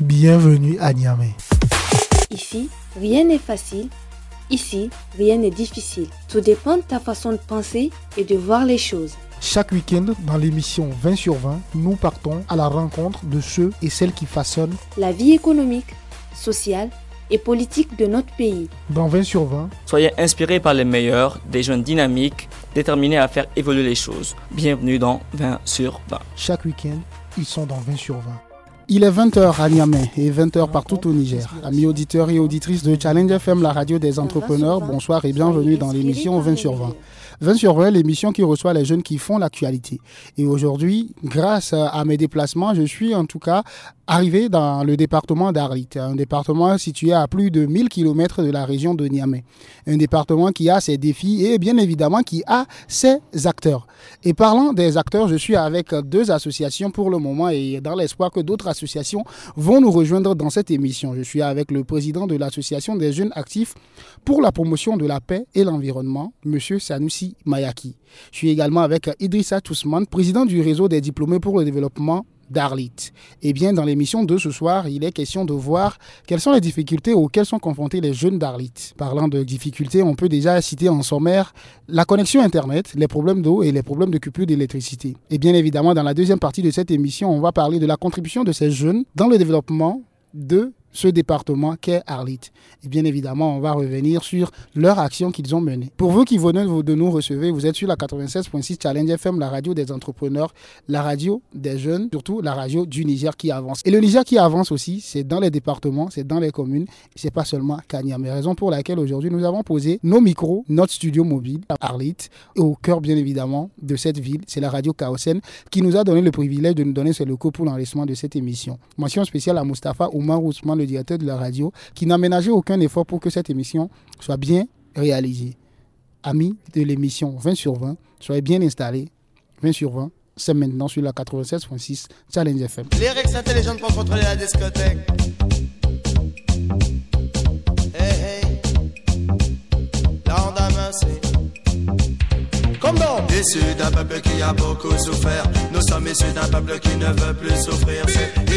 Bienvenue à Niamey. Ici, rien n'est facile. Ici, rien n'est difficile. Tout dépend de ta façon de penser et de voir les choses. Chaque week-end, dans l'émission 20 sur 20, nous partons à la rencontre de ceux et celles qui façonnent la vie économique, sociale et politique de notre pays. Dans 20 sur 20, soyez inspirés par les meilleurs, des jeunes dynamiques, déterminés à faire évoluer les choses. Bienvenue dans 20 sur 20. Chaque week-end, ils sont dans 20 sur 20. Il est 20h à Niamey et 20h partout au Niger. Amis auditeurs et auditrices de Challenge FM, la radio des entrepreneurs, bonsoir et bienvenue dans l'émission 20 sur 20. 20 sur 20, l'émission qui reçoit les jeunes qui font l'actualité. Et aujourd'hui, grâce à mes déplacements, je suis en tout cas arrivé dans le département d'Arlit, un département situé à plus de 1000 km de la région de Niamey. Un département qui a ses défis et bien évidemment qui a ses acteurs. Et parlant des acteurs, je suis avec deux associations pour le moment et dans l'espoir que d'autres associations vont nous rejoindre dans cette émission. Je suis avec le président de l'association des jeunes actifs pour la promotion de la paix et l'environnement, monsieur Sanoussi Mayaki. Je suis également avec Idrissa Tousman, président du réseau des diplômés pour le développement d'Arlit. Eh bien, dans l'émission de ce soir, il est question de voir quelles sont les difficultés auxquelles sont confrontés les jeunes d'Arlit. Parlant de difficultés, on peut déjà citer en sommaire la connexion Internet, les problèmes d'eau et les problèmes de coupure d'électricité. Et bien évidemment, dans la deuxième partie de cette émission, on va parler de la contribution de ces jeunes dans le développement de ce département qu'est Arlit. Et bien évidemment, on va revenir sur leur action qu'ils ont menée. Pour vous qui venez de nous recevoir, vous êtes sur la 96.6 Challenge FM, la radio des entrepreneurs, la radio des jeunes, surtout la radio du Niger qui avance. Et le Niger qui avance aussi, c'est dans les départements, c'est dans les communes, c'est pas seulement Kanya. Mais raison pour laquelle aujourd'hui nous avons posé nos micros, notre studio mobile à Arlit, au cœur bien évidemment de cette ville, c'est la radio Kaosen qui nous a donné le privilège de nous donner ce locaux pour l'enregistrement de cette émission. Mention spéciale à Mustafa Oumar Ousmane le directeur de la radio, qui n'a ménagé aucun effort pour que cette émission soit bien réalisée. Amis de l'émission 20 sur 20, soyez bien installés. 20 sur 20, c'est maintenant sur la 96.6 Challenge FM. Les règles intelligentes pour contrôler la discothèque. Hey, hey. C'est Issus d'un peuple qui a beaucoup souffert, nous sommes issus d'un peuple qui ne veut plus souffrir.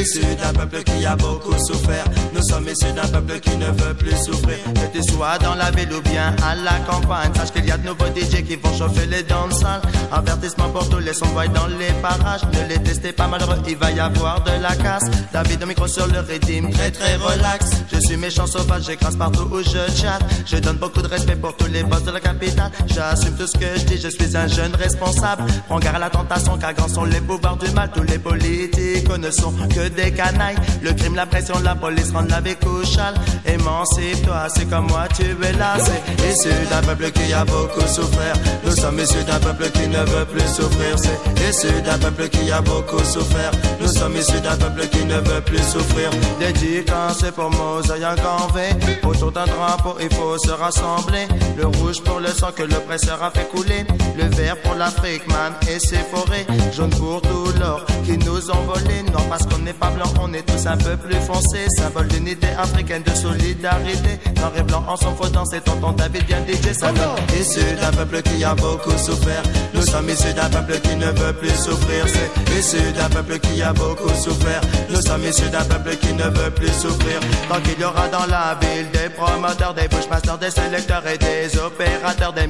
C'est d'un peuple qui a beaucoup souffert, nous sommes issus d'un peuple qui ne veut plus souffrir. Que tu sois dans la ville ou bien à la campagne, sache qu'il y a de nouveaux DJ qui vont chauffer les danses Avertissement pour tous les sons dans les parages, ne les testez pas malheureux, il va y avoir de la casse. David de micro sur le rythme, très très relax. Je suis méchant sauvage, j'écrase partout où je chatte. Je donne beaucoup de respect pour tous les boss de la capitale. J'assume tout ce que je dis, je suis un jeune responsable. Prends garde à la tentation, car grands sont les pouvoirs du mal. Tous les politiques ne sont que des canailles. Le crime, la pression, la police rendent la vie couchale. Émancipe-toi, c'est comme moi, tu es là. C'est issu d'un peuple qui a beaucoup souffert. Nous sommes issus d'un peuple qui ne veut plus souffrir. C'est issu d'un peuple qui a beaucoup souffert. Nous sommes issus d'un peuple qui ne veut plus souffrir. Dédicace pour Mosaï en V. Autour d'un drapeau, il faut se rassembler. Le rouge pour le sang que l'oppresseur a fait couler. Le vert pour l'Afrique, man, et ses forêts. Jaune pour tout l'or qui nous ont volé. Non, parce qu'on n'est pas blanc, on est tous un peu plus foncés. Symbole d'unité africaine, de solidarité. Noir et blanc en son faux c'est tonton David bien DJ, ça Issu d'un peuple qui a beaucoup souffert. Nous sommes issus d'un peuple qui ne veut plus souffrir. C'est issu d'un peuple qui a beaucoup souffert. Nous sommes issus d'un peuple qui ne veut plus souffrir. Tant qu'il y aura dans la ville des promoteurs, des bushmasters, des sélecteurs et des opérateurs, des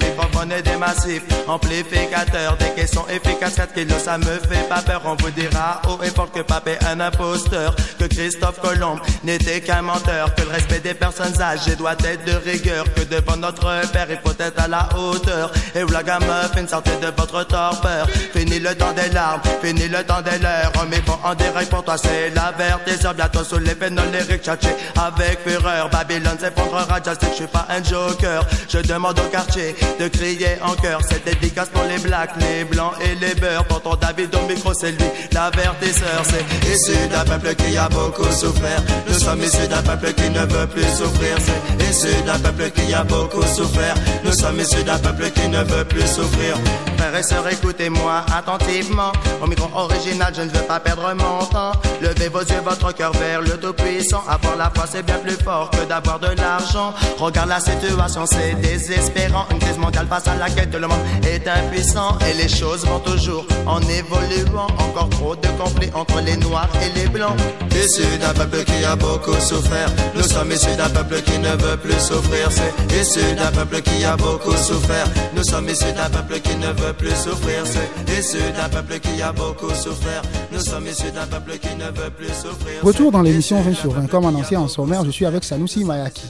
des massifs, amplificateurs, des caissons efficaces, 4 kilos, ça me fait pas peur. On vous dira haut et fort que Pape est un imposteur, que Christophe Colomb n'était qu'un menteur, que le respect des personnes âgées doit être de rigueur, que devant notre père il faut être à la hauteur. Et où la gamme une sortie de votre torpeur. Fini le temps des larmes, fini le temps des leurs. Mais bon, en direct pour toi, c'est la vertiseur. Bientôt sous les pénoles, les tchatché avec fureur. Babylone s'effondrera, just que je suis pas un joker. Je demande au quartier de crier en cœur. Cette dédicace pour les blacks, les blancs et les beurs. ton David au micro, c'est lui, l'avertisseur. C'est issu d'un peuple qui a beaucoup souffert. Nous sommes issus d'un peuple qui ne veut plus souffrir. C'est issu d'un peuple qui a beaucoup souffert. Nous sommes issus d'un peuple qui ne veut plus souffrir. Frères et sœurs, écoutez-moi attentivement. Au micro original, je ne veux pas perdre mon temps. Levez vos yeux, votre cœur vers le Tout-Puissant. Avoir la foi, c'est bien plus fort que d'avoir de l'argent. Regarde la situation, c'est désespérant. Une crise mondiale face à laquelle tout le monde est un puissant et les choses vont toujours en évoluant. Encore trop de conflits entre les noirs et les blancs. Issus d'un peuple qui a beaucoup souffert, nous sommes issus d'un peuple qui ne veut plus souffrir. C'est issu d'un peuple qui a beaucoup souffert, nous sommes issus d'un peuple qui ne veut plus souffrir. C'est issu d'un peuple qui a beaucoup souffert, nous sommes issus d'un peuple qui ne veut plus souffrir. Retour dans l'émission 20 sur 20. Comme annoncé en sommaire, je suis avec Sanoussi Mayaki.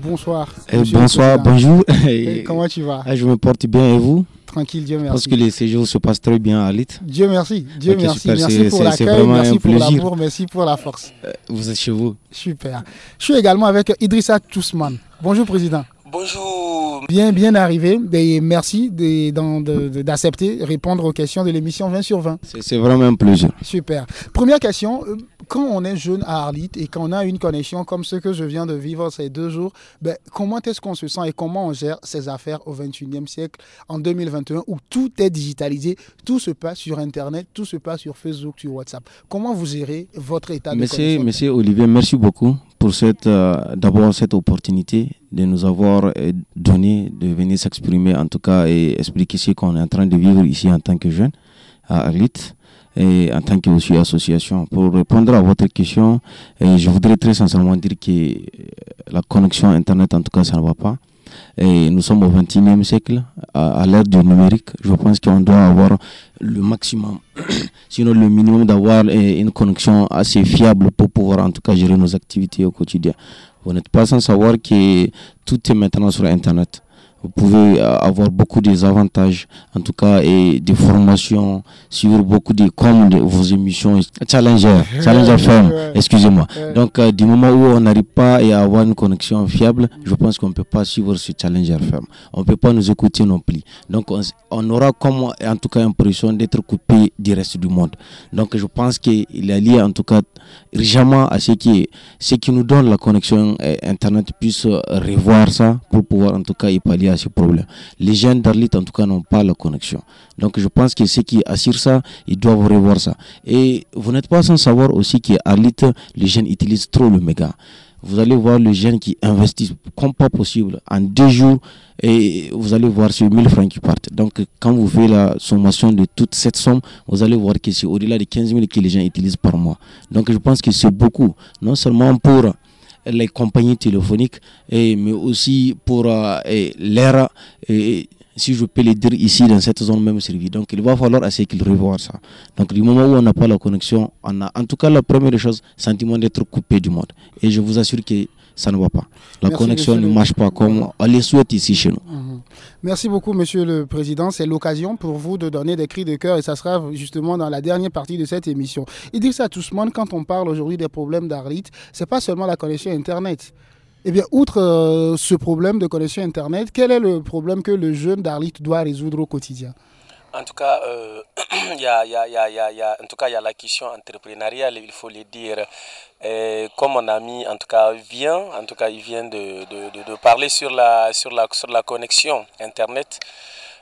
Bonsoir. Eh, bonsoir, bonjour. comment tu vas Je me porte bien et vous? Tranquille, Dieu merci. Parce que les séjours se passent très bien à Lit. Dieu merci, Dieu merci. Merci pour l'accueil, merci pour l'amour, merci pour la force. Euh, vous êtes chez vous? Super. Je suis également avec Idrissa Tousman. Bonjour Président. Bonjour. Bien, bien arrivé. Et merci d'accepter, répondre aux questions de l'émission 20 sur 20. C'est vraiment un plaisir. Super. Première question. Quand on est jeune à Arlit et qu'on a une connexion comme ce que je viens de vivre ces deux jours, ben, comment est-ce qu'on se sent et comment on gère ses affaires au 21e siècle, en 2021, où tout est digitalisé, tout se passe sur Internet, tout se passe sur Facebook, sur WhatsApp? Comment vous gérez votre état de connexion? Monsieur Olivier, merci beaucoup pour cette, euh, d'abord cette opportunité de nous avoir euh, donné de venir s'exprimer en tout cas et expliquer ce qu'on est en train de vivre ici en tant que jeune à Arlit et en tant que association. Pour répondre à votre question, je voudrais très sincèrement dire que euh, la connexion Internet, en tout cas, ça ne va pas. Et nous sommes au XXIe siècle, à, l'ère du numérique. Je pense qu'on doit avoir le maximum, sinon le minimum, d'avoir une connexion assez fiable pour pouvoir en tout cas gérer nos activités au quotidien. Vous n'êtes pas sans savoir que tout est maintenant sur Internet vous pouvez euh, avoir beaucoup d'avantages, en tout cas, et des formations sur beaucoup de, comme vos émissions Challenger, Challenger FM, excusez-moi. Donc, euh, du moment où on n'arrive pas à avoir une connexion fiable, je pense qu'on ne peut pas suivre ce Challenger FM. On ne peut pas nous écouter non plus. Donc, on, aura comme, en tout cas, l'impression d'être coupé du reste du monde. Donc, je pense qu'il est lié, en tout cas, urgemment à ce qui, ce qui nous donne la connexion euh, Internet puisse revoir ça pour pouvoir, en tout cas, y pallier à ce problème. Les jeunes d'Arlit, en tout cas, n'ont pas la connexion. Donc, je pense que ceux qui assurent ça, ils doivent revoir ça. Et vous n'êtes pas sans savoir aussi qu'Arlit, les jeunes utilisent trop le méga. Vous allez voir les jeunes qui investissent comme pas possible en deux jours et vous allez voir ces 1000 francs qui partent. Donc, quand vous faites la sommation de toute cette somme, vous allez voir que c'est au-delà de 15 000 que les gens utilisent par mois. Donc, je pense que c'est beaucoup, non seulement pour les compagnies téléphoniques, et, mais aussi pour euh, l'ère, si je peux le dire ici, dans cette zone même servie. Donc il va falloir essayer qu'ils revoient ça. Donc du moment où on n'a pas la connexion, on a en tout cas la première chose, sentiment d'être coupé du monde. Et je vous assure que ça ne va pas. La connexion ne marche pas comme on les souhaite ici chez nous. Mhm. Merci beaucoup, Monsieur le Président. C'est l'occasion pour vous de donner des cris de cœur et ça sera justement dans la dernière partie de cette émission. Il dit ça à tout le monde quand on parle aujourd'hui des problèmes d'Arlit, c'est pas seulement la connexion Internet. Eh bien, outre euh, ce problème de connexion Internet, quel est le problème que le jeune d'Arlit doit résoudre au quotidien? En tout cas, euh, il y, a, y, a, y, a, en tout cas, il y a la question entrepreneuriale, il faut le dire. Et comme mon ami, en tout cas, vient, en tout cas, il vient de, de, de, parler sur la, sur, la, sur la connexion Internet.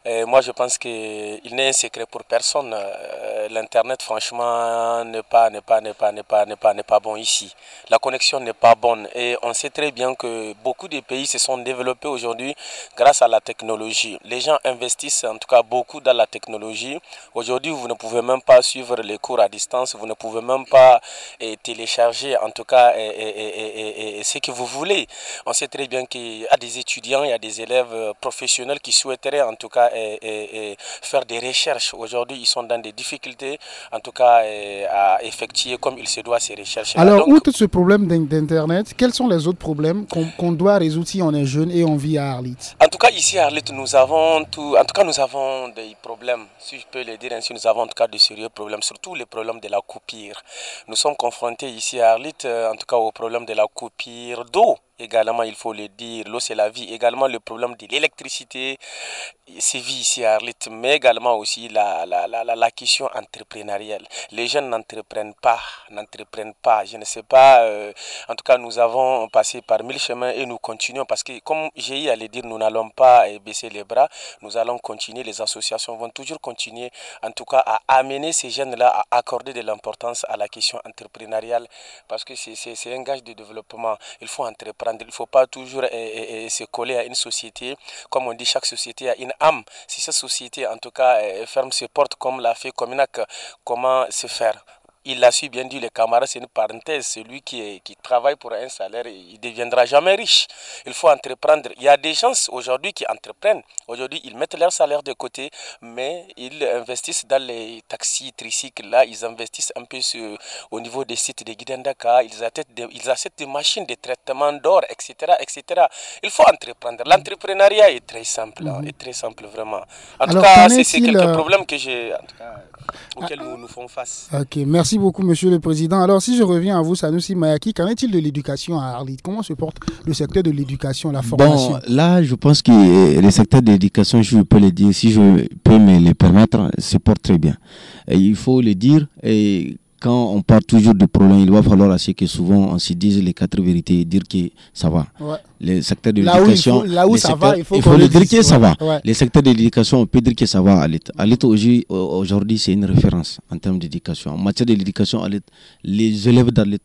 Moi, je pense qu'il n'est un secret pour personne. Euh, L'Internet, franchement, n'est pas, pas, pas, pas, pas, pas bon ici. La connexion n'est pas bonne. Et on sait très bien que beaucoup de pays se sont développés aujourd'hui grâce à la technologie. Les gens investissent en tout cas beaucoup dans la technologie. Aujourd'hui, vous ne pouvez même pas suivre les cours à distance. Vous ne pouvez même pas et, télécharger en tout cas et, ce que vous voulez. On sait très bien qu'il y a des étudiants, il y a des élèves professionnels qui souhaiteraient en tout cas et, faire des recherches. Aujourd'hui, ils sont dans des difficultés, en tout cas, à effectuer comme il se doit ces recherches. Alors, outre ce problème d'Internet, quels sont les autres problèmes qu'on doit résoudre si on est jeune et on vit à Arlit? En tout cas, ici à Arlit, nous avons tout, en tout cas, nous avons des problèmes, si je peux le dire ainsi, nous avons en tout cas de sérieux problèmes, surtout les problèmes de la coupure. Nous sommes confrontés ici à Arlit, euh, en tout cas, au problème de la coupure d'eau également, il faut le dire, l'eau c'est la vie, également le problème de l'électricité, c'est vie ici à Arlit, mais également aussi la, la, la, la, question entrepreneuriale. Les jeunes n'entreprennent pas, n'entreprennent pas, je ne sais pas, euh, en tout cas nous avons passé par mille chemins et nous continuons parce que comme j'ai eu à le dire, nous n'allons pas euh, baisser les bras, nous allons continuer, les associations vont toujours continuer en tout cas à amener ces jeunes-là à accorder de l'importance à la question entrepreneuriale parce que c'est un gage de développement, il faut entreprendre Il ne faut pas toujours se coller à une société. Comme on dit, chaque société a une âme. Si cette société, en tout cas, ferme ses portes comme l'a fait Cominac, comment se faire? Il a su bien dit, les camarades, c'est une parenthèse. Celui qui, qui travaille pour un salaire, il ne deviendra jamais riche. Il faut entreprendre. Il y a des gens aujourd'hui qui entreprennent. Aujourd'hui, ils mettent leur salaire de côté, mais ils investissent dans les taxis, tricycles. Là, ils investissent un peu au niveau des sites de Guidendaka. Ils achètent des, ils achètent des machines de traitement d'or, etc., etc. Il faut entreprendre. L'entrepreneuriat est très simple, hein, mhm. est très simple vraiment. En tout cas, c'est quelques euh, problèmes que j'ai, auxquels nous nous faisons face. Ok, merci beaucoup, Monsieur le Président. Alors, si je reviens à vous, Sanoussi Mayaki, qu'en est-il de l'éducation à Arlit? Comment se porte le secteur de l'éducation, la formation? Bon, là, je pense que le secteur de l'éducation, je peux le dire, si je peux me le permettre, se porte très bien. Et il faut le dire, et quand on parle toujours de problèmes, il va falloir assez que souvent on se dise les quatre vérités et dire que ça va. Le secteur de l'éducation, là où, ça va, il faut, le dire que ça va. Les secteurs de l'éducation, on peut dire que ça va à l'état. À l'état aujourd'hui, c'est une référence en termes d'éducation. En matière de l'éducation, les élèves d'Alit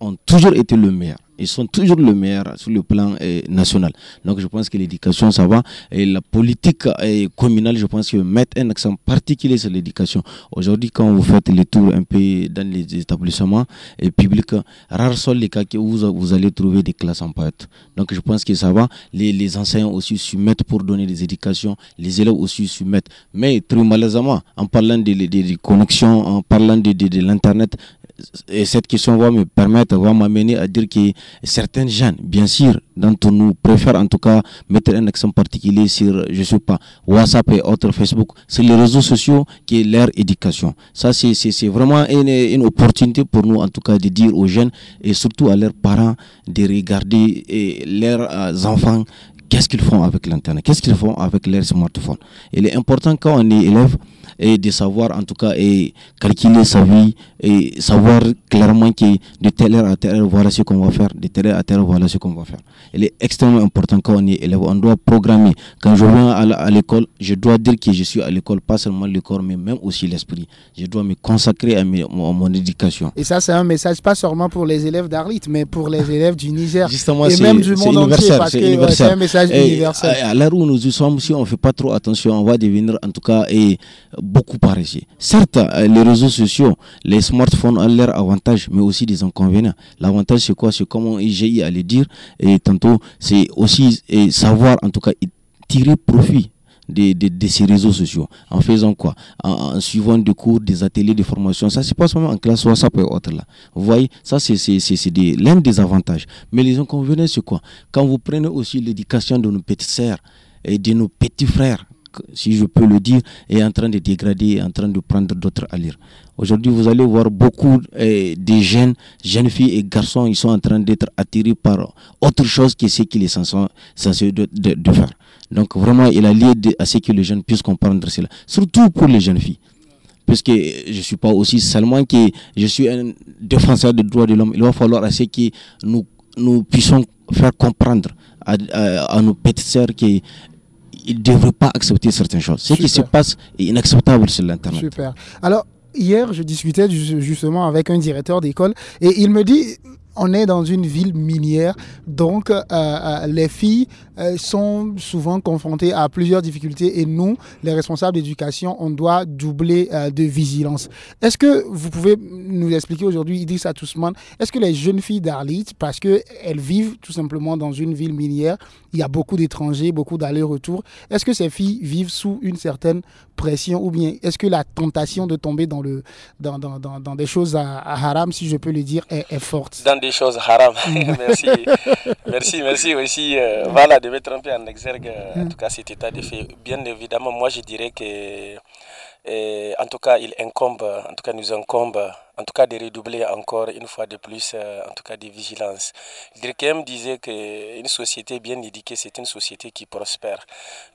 ont toujours été le meilleur ils sont toujours le meilleur sur le plan eh, national. Donc je pense que l'éducation, ça va. Et la politique eh, communale, je pense que mettre un accent particulier sur l'éducation. Aujourd'hui, quand vous faites les tours un peu dans les établissements et eh, publics, rares sont les cas où vous, allez trouver des classes en poète. Donc je pense que ça va. Les, enseignants aussi se mettent pour donner des éducations. Les élèves aussi se mettent. Mais très malheureusement, en parlant des connexions, en parlant de, l'Internet, et cette question va me permettre, va m'amener à dire que certains jeunes, bien sûr, d'entre nous préfèrent en tout cas mettre un accent particulier sur, je sais pas, WhatsApp et autres Facebook, sur les réseaux sociaux qui est leur éducation. Ça, c'est vraiment une, une, opportunité pour nous, en tout cas, de dire aux jeunes et surtout à leurs parents de regarder et leurs euh, enfants qu'est-ce qu'ils font avec l'internet, qu'est-ce qu'ils font avec leur smartphone? Il est important quand on est élève et de savoir en tout cas et calculer sa vie et savoir clairement que de telle heure à telle heure voilà ce qu'on va faire, de telle heure à telle heure voilà ce qu'on va faire. Il est extrêmement important quand on est élève, on doit programmer. Quand je viens à l'école, je dois dire que je suis à l'école, pas seulement le corps, mais même aussi l'esprit. Je dois me consacrer à, mon, éducation. Et ça, c'est un message pas seulement pour les élèves d'Arlit, mais pour les élèves du Niger Justement, et même du monde entier, parce que c'est un message universel. À l'heure où nous sommes, si on ne fait pas trop attention, on va devenir en tout cas et beaucoup paresseux. Certes, les réseaux sociaux, les smartphones ont leur avantage, mais aussi des inconvénients. L'avantage, c'est quoi? C'est comment j'ai à le dire, et tantôt, c'est aussi savoir, en tout cas, tirer profit de, ces réseaux sociaux. En faisant quoi? En, suivant des cours, des ateliers de formation. Ça se passe même en classe WhatsApp et autres là. Vous voyez, ça c'est l'un des avantages. Mais les inconvénients, c'est quoi? Quand vous prenez aussi l'éducation de nos petites sœurs et de nos petits frères, si je peux le dire, est en train de dégrader, en train de prendre d'autres allures. Aujourd'hui, vous allez voir beaucoup eh, de jeunes, jeunes filles et garçons, ils sont en train d'être attirés par autre chose que ce qu'il est censé, de, de, faire. Donc vraiment, il a lié à ce que les jeunes puissent comprendre cela, surtout pour les jeunes filles puisque je ne suis pas aussi seulement que je suis un défenseur des droits de l'homme, il va falloir à ce que nous, nous puissions faire comprendre à, à nos petites sœurs que ils ne devraient pas accepter certaines choses. Ce qui se passe est inacceptable sur l'Internet. Super. Alors, hier, je discutais justement avec un directeur d'école et il me dit on est dans une ville minière, donc euh, euh, les filles euh, sont souvent confrontées à plusieurs difficultés et nous, les responsables d'éducation, on doit doubler de vigilance. Est-ce que vous pouvez nous expliquer aujourd'hui, Idriss Atousman, est-ce que les jeunes filles d'Arlit, parce qu'elles vivent tout simplement dans une ville minière, il y a beaucoup d'étrangers, beaucoup d'allers-retours, est-ce que ces filles vivent sous une certaine pression ou bien est-ce que la tentation de tomber dans, le, dans, dans, dans, des choses à, haram, si je peux le dire, est, est forte? Des choses haram. merci. merci, merci aussi euh, voilà, de mettre un peu en exergue, en tout cas, cet état de fait. Bien évidemment, moi, je dirais que et en tout cas, il incombe, en tout cas, nous incombe, en tout cas, de redoubler encore une fois de plus, euh, en tout cas, de vigilance. Durkheim disait qu'une société bien éduquée, c'est une société qui prospère.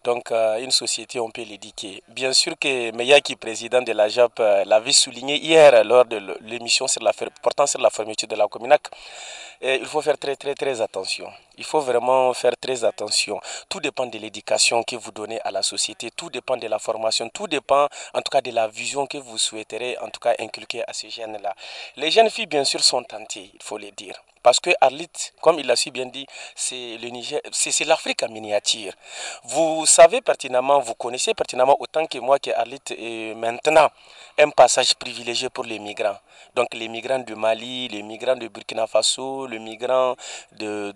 Donc, euh, une société, on peut l'éduquer. Bien sûr que Meyaki, président de la JAP, euh, l'avait souligné hier lors de l'émission sur la, portant sur la fermeture de la Cominac. Il faut faire très, très, très attention. Il faut vraiment faire très attention. Tout dépend de l'éducation que vous donnez à la société, tout dépend de la formation, tout dépend en tout cas de la vision que vous souhaiterez en tout cas inculquer à ces jeunes-là. Les jeunes filles, bien sûr, sont tentées, il faut le dire. Parce que Arlit, comme il l'a si bien dit, c'est l'Afrique en miniature. Vous savez pertinemment, vous connaissez pertinemment autant que moi que Arlit maintenant un passage privilégié pour les migrants. Donc les migrants du Mali, les migrants de Burkina Faso, les migrants de,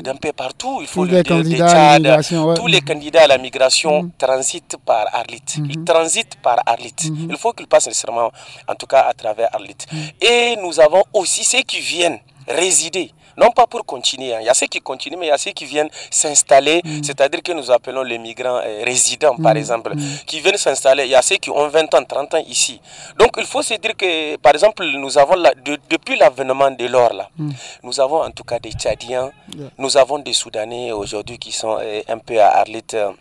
d'un peu partout, il faut tous le dire, des Tchad, tous les candidats à la migration mm. transitent par Arlit. Ils transitent par Arlit. Il faut qu'ils passent nécessairement, en tout cas à travers Arlit. Et nous avons aussi ceux qui viennent résider non pas pour continuer. Hein. Il y a ceux qui continuent, mais il y a ceux qui viennent s'installer, mm. c'est-à-dire que nous appelons les migrants euh, résidents, par exemple, qui viennent s'installer. Il y a ceux qui ont 20 ans, 30 ans ici. Donc il faut se dire que, par exemple, nous avons, la, depuis l'avènement de l'or, là, nous avons en tout cas des Tchadiens, nous avons des Soudanais aujourd'hui qui sont euh, un peu à Arlit euh,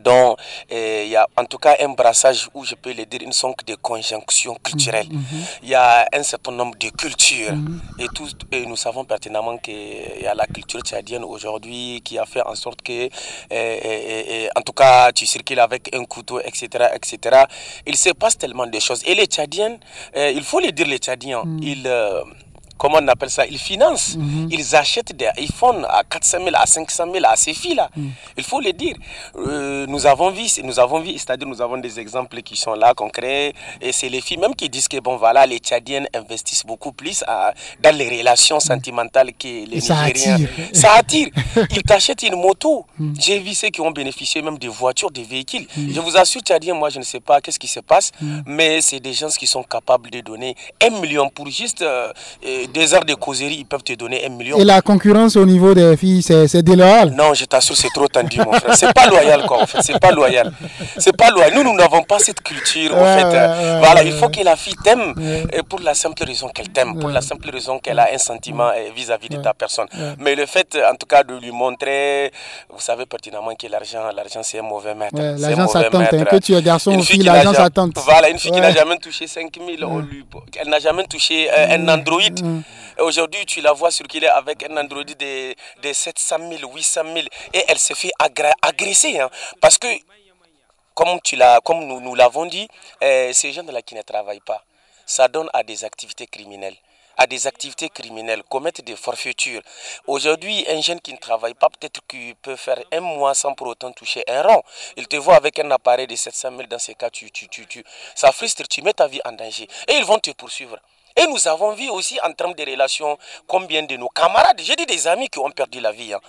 donc, eh, il y a en tout cas un brassage où je peux le dire, une sorte de conjonction culturelle. Mhm, mhm. Il y a un certain nombre de cultures. Mhm. et, tous, et nous savons pertinemment qu'il y a la culture tchadienne aujourd'hui qui a fait en sorte que, eh, eh, en tout cas, tu circules avec un couteau, etc. etc. Il se passe tellement de choses. Et les Tchadiens, il faut le dire, les Tchadiens, ils euh, comment on appelle ça, ils financent. Mhm. Ils achètent des iPhones à 400 000, à 500 000 à ces filles-là. Mhm. Il faut le dire. Euh, nous avons vu, nous avons vu, c'est-à-dire nous avons des exemples qui sont là, concrets. Et c'est les filles même qui disent que, bon, voilà, les Tchadiennes investissent beaucoup plus dans les relations sentimentales que les ça Nigériens. Attire. Ça attire. Ils t'achètent une moto. Mhm. J'ai vu ceux qui ont bénéficié même des voitures, des véhicules. Je vous assure, Tchadiens, moi, je ne sais pas qu'est-ce qui se passe, mais c'est des gens qui sont capables de donner un million pour juste euh, euh, des heures de causerie, ils peuvent te donner un million. Et la concurrence au niveau des filles, c'est déloyal Non, je t'assure, c'est trop tendu, mon frère. C'est pas loyal, quoi, en fait. C'est pas loyal. C'est pas loyal. Nous, nous n'avons pas cette culture, en fait. voilà, il faut que la fille t'aime pour la simple raison qu'elle t'aime, pour la simple raison qu'elle a un sentiment euh, vis-à-vis de ta personne. Mais le fait, en tout cas, de lui montrer, vous savez pertinemment que l'argent, l'argent, c'est un mauvais maître. l'argent, ça tente. Hein. Que tu es garçon ou fille, l'argent, tente. Voilà, une fille qui n'a jamais touché 5 000, elle n'a jamais touché euh, un Android. Aujourd'hui, tu la vois circuler avec un Android de, de 700 000, 800 000 et elle se fait agresser. Hein. parce que, comme, tu comme nous, nous l'avons dit, euh, ces gens-là qui ne travaillent pas, ça donne à des activités criminelles à des activités criminelles, commettre des forfaitures. Aujourd'hui, un jeune qui ne travaille pas, peut-être qu'il peut faire un mois sans pour autant toucher un rond. Il te voit avec un appareil de 700 000, dans ces cas, tu, tu, tu, tu, ça frustre, tu mets ta vie en danger. Et ils vont te poursuivre. Et nous avons vu aussi en termes de relations combien de nos camarades, j'ai dit des amis qui ont perdu la vie. Hein.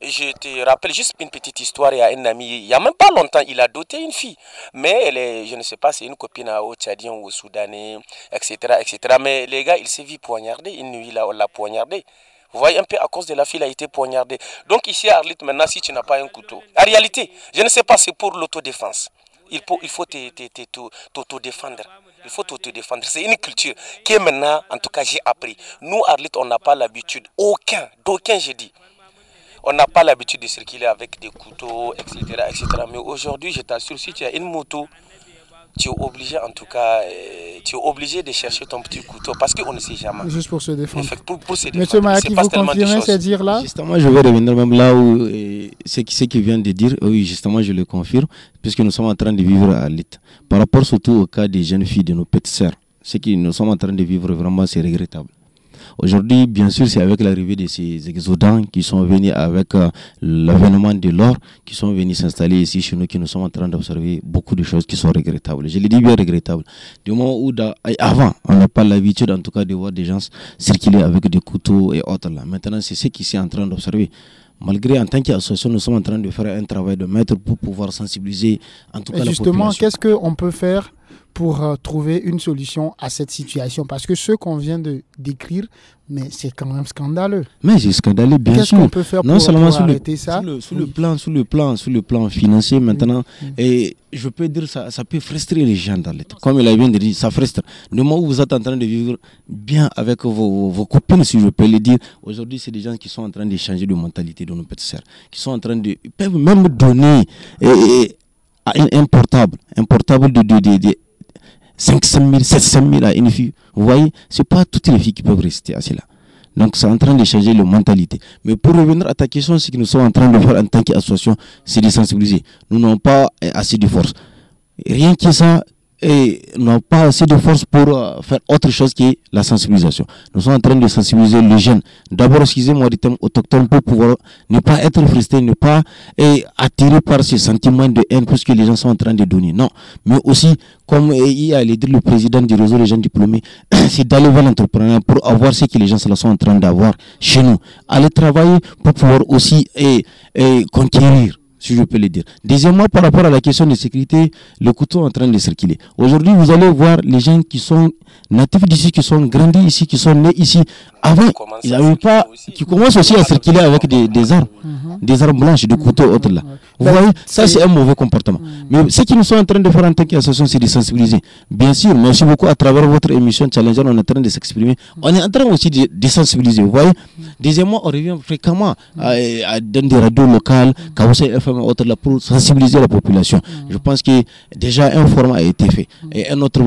Je te rappelle juste une petite histoire. Il y a un ami, il n'y a même pas longtemps, il a doté une fille. Mais elle est, je ne sais pas, c'est une copine au Tchadien ou au Soudanais, etc., etc. Mais les gars, il s'est vu poignarder. Une nuit, là, on l'a poignardé. Vous voyez un peu à cause de la fille, il a été poignardé. Donc ici Arlit, maintenant, si tu n'as pas un couteau. En réalité, je ne sais pas, c'est pour l'autodéfense. Il faut, il faut t'auto-défendre. Il faut t'auto-défendre. C'est une culture qui est maintenant, en tout cas, j'ai appris. Nous, Arlit, on n'a pas l'habitude, aucun, d'aucun, j'ai dit. On n'a pas l'habitude de circuler avec des couteaux, etc. etc. Mais aujourd'hui, je t'assure, si tu as une moto, tu es obligé en tout cas, euh, tu es obligé de chercher ton petit couteau parce qu'on ne sait jamais. Juste pour se défendre. Pour, pour se Monsieur Mayaki, vous confirmez ces dires-là Justement, je vais revenir même là où ce qui, vient de dire, oui, justement, je le confirme, puisque nous sommes en train de vivre à l'île. Par rapport surtout au cas des jeunes filles de nos petites sœurs, ce que nous sommes en train de vivre, vraiment, c'est regrettable. Aujourd'hui, bien sûr, c'est avec l'arrivée de ces exodants qui sont venus avec euh, l'avènement de l'or, qui sont venus s'installer ici chez nous, que nous sommes en train d'observer beaucoup de choses qui sont regrettables. Je le dis bien regrettables. Du moment où, avant, on n'a pas l'habitude, en tout cas, de voir des gens circuler avec des couteaux et autres là. Maintenant, c'est ce qui est en train d'observer malgré en tant qu'association, nous sommes en train de faire un travail de maître pour pouvoir sensibiliser en tout cas justement, qu'est-ce qu'on peut faire pour euh, trouver une solution à cette situation Parce que ce qu'on vient de décrire, mais c'est quand même scandaleux. Mais c'est scandaleux, bien sûr. Qu'est-ce qu'on peut faire non pour, seulement arrêter ça sous le, plan, sous le plan, sous le plan financier maintenant. Et je peux dire ça, ça peut frustrer les gens dans l'état. Comme il a bien dit, ça frustre. Le moment où vous êtes en train de vivre bien avec vos, vos copines, si je peux le dire, aujourd'hui, c'est des gens qui sont en train de changer de mentalité de nos petites sœurs, qui sont en train de, ils peuvent même donner et, un, un, portable, un portable de, de, de, de 500 000, 700 000 à une fille. Vous voyez, ce pas toutes les filles qui peuvent rester à cela. Donc c'est en train de changer la mentalité. Mais pour revenir à ta question, ce que nous sommes en train de faire en tant qu'association, c'est de sensibiliser. Nous n'avons pas assez de force. Rien que ça, n'ont pas assez de force pour euh, faire autre chose que la sensibilisation. Nous sommes en train de sensibiliser les jeunes. D'abord, excusez-moi du thème autochtone pour pouvoir ne pas être frustré, ne pas être attiré par ces sentiments de haine puisque les gens sont en train de donner. Non. Mais aussi, comme il a dit le président du réseau des jeunes diplômés, c'est d'aller vers l'entrepreneuriat pour avoir ce que les gens sont en train d'avoir chez nous. Aller travailler pour pouvoir aussi et, et conquérir si je peux le dire. Deuxièmement, par rapport à la question de sécurité, le couteau est en train de circuler. Aujourd'hui, vous allez voir les gens qui sont natifs d'ici, qui sont grandis ici, qui sont nés ici. Avant, ils n'avaient pas, qui commencent aussi à circuler avec des, des armes, mhm. des armes blanches, des couteaux autres là. Vous voyez, ça c'est un mauvais comportement. Mhm. Mais ce que nous sommes en train de faire en tant qu'association, c'est de sensibiliser. Bien sûr, merci beaucoup à travers votre émission Challenger, on est en train de s'exprimer. On est en train aussi de, sensibiliser. Vous voyez, mhm. deuxièmement, on revient fréquemment à, dans des radios locales, FM, autre pour sensibiliser la population. Je pense que déjà un format a été fait. Et un autre,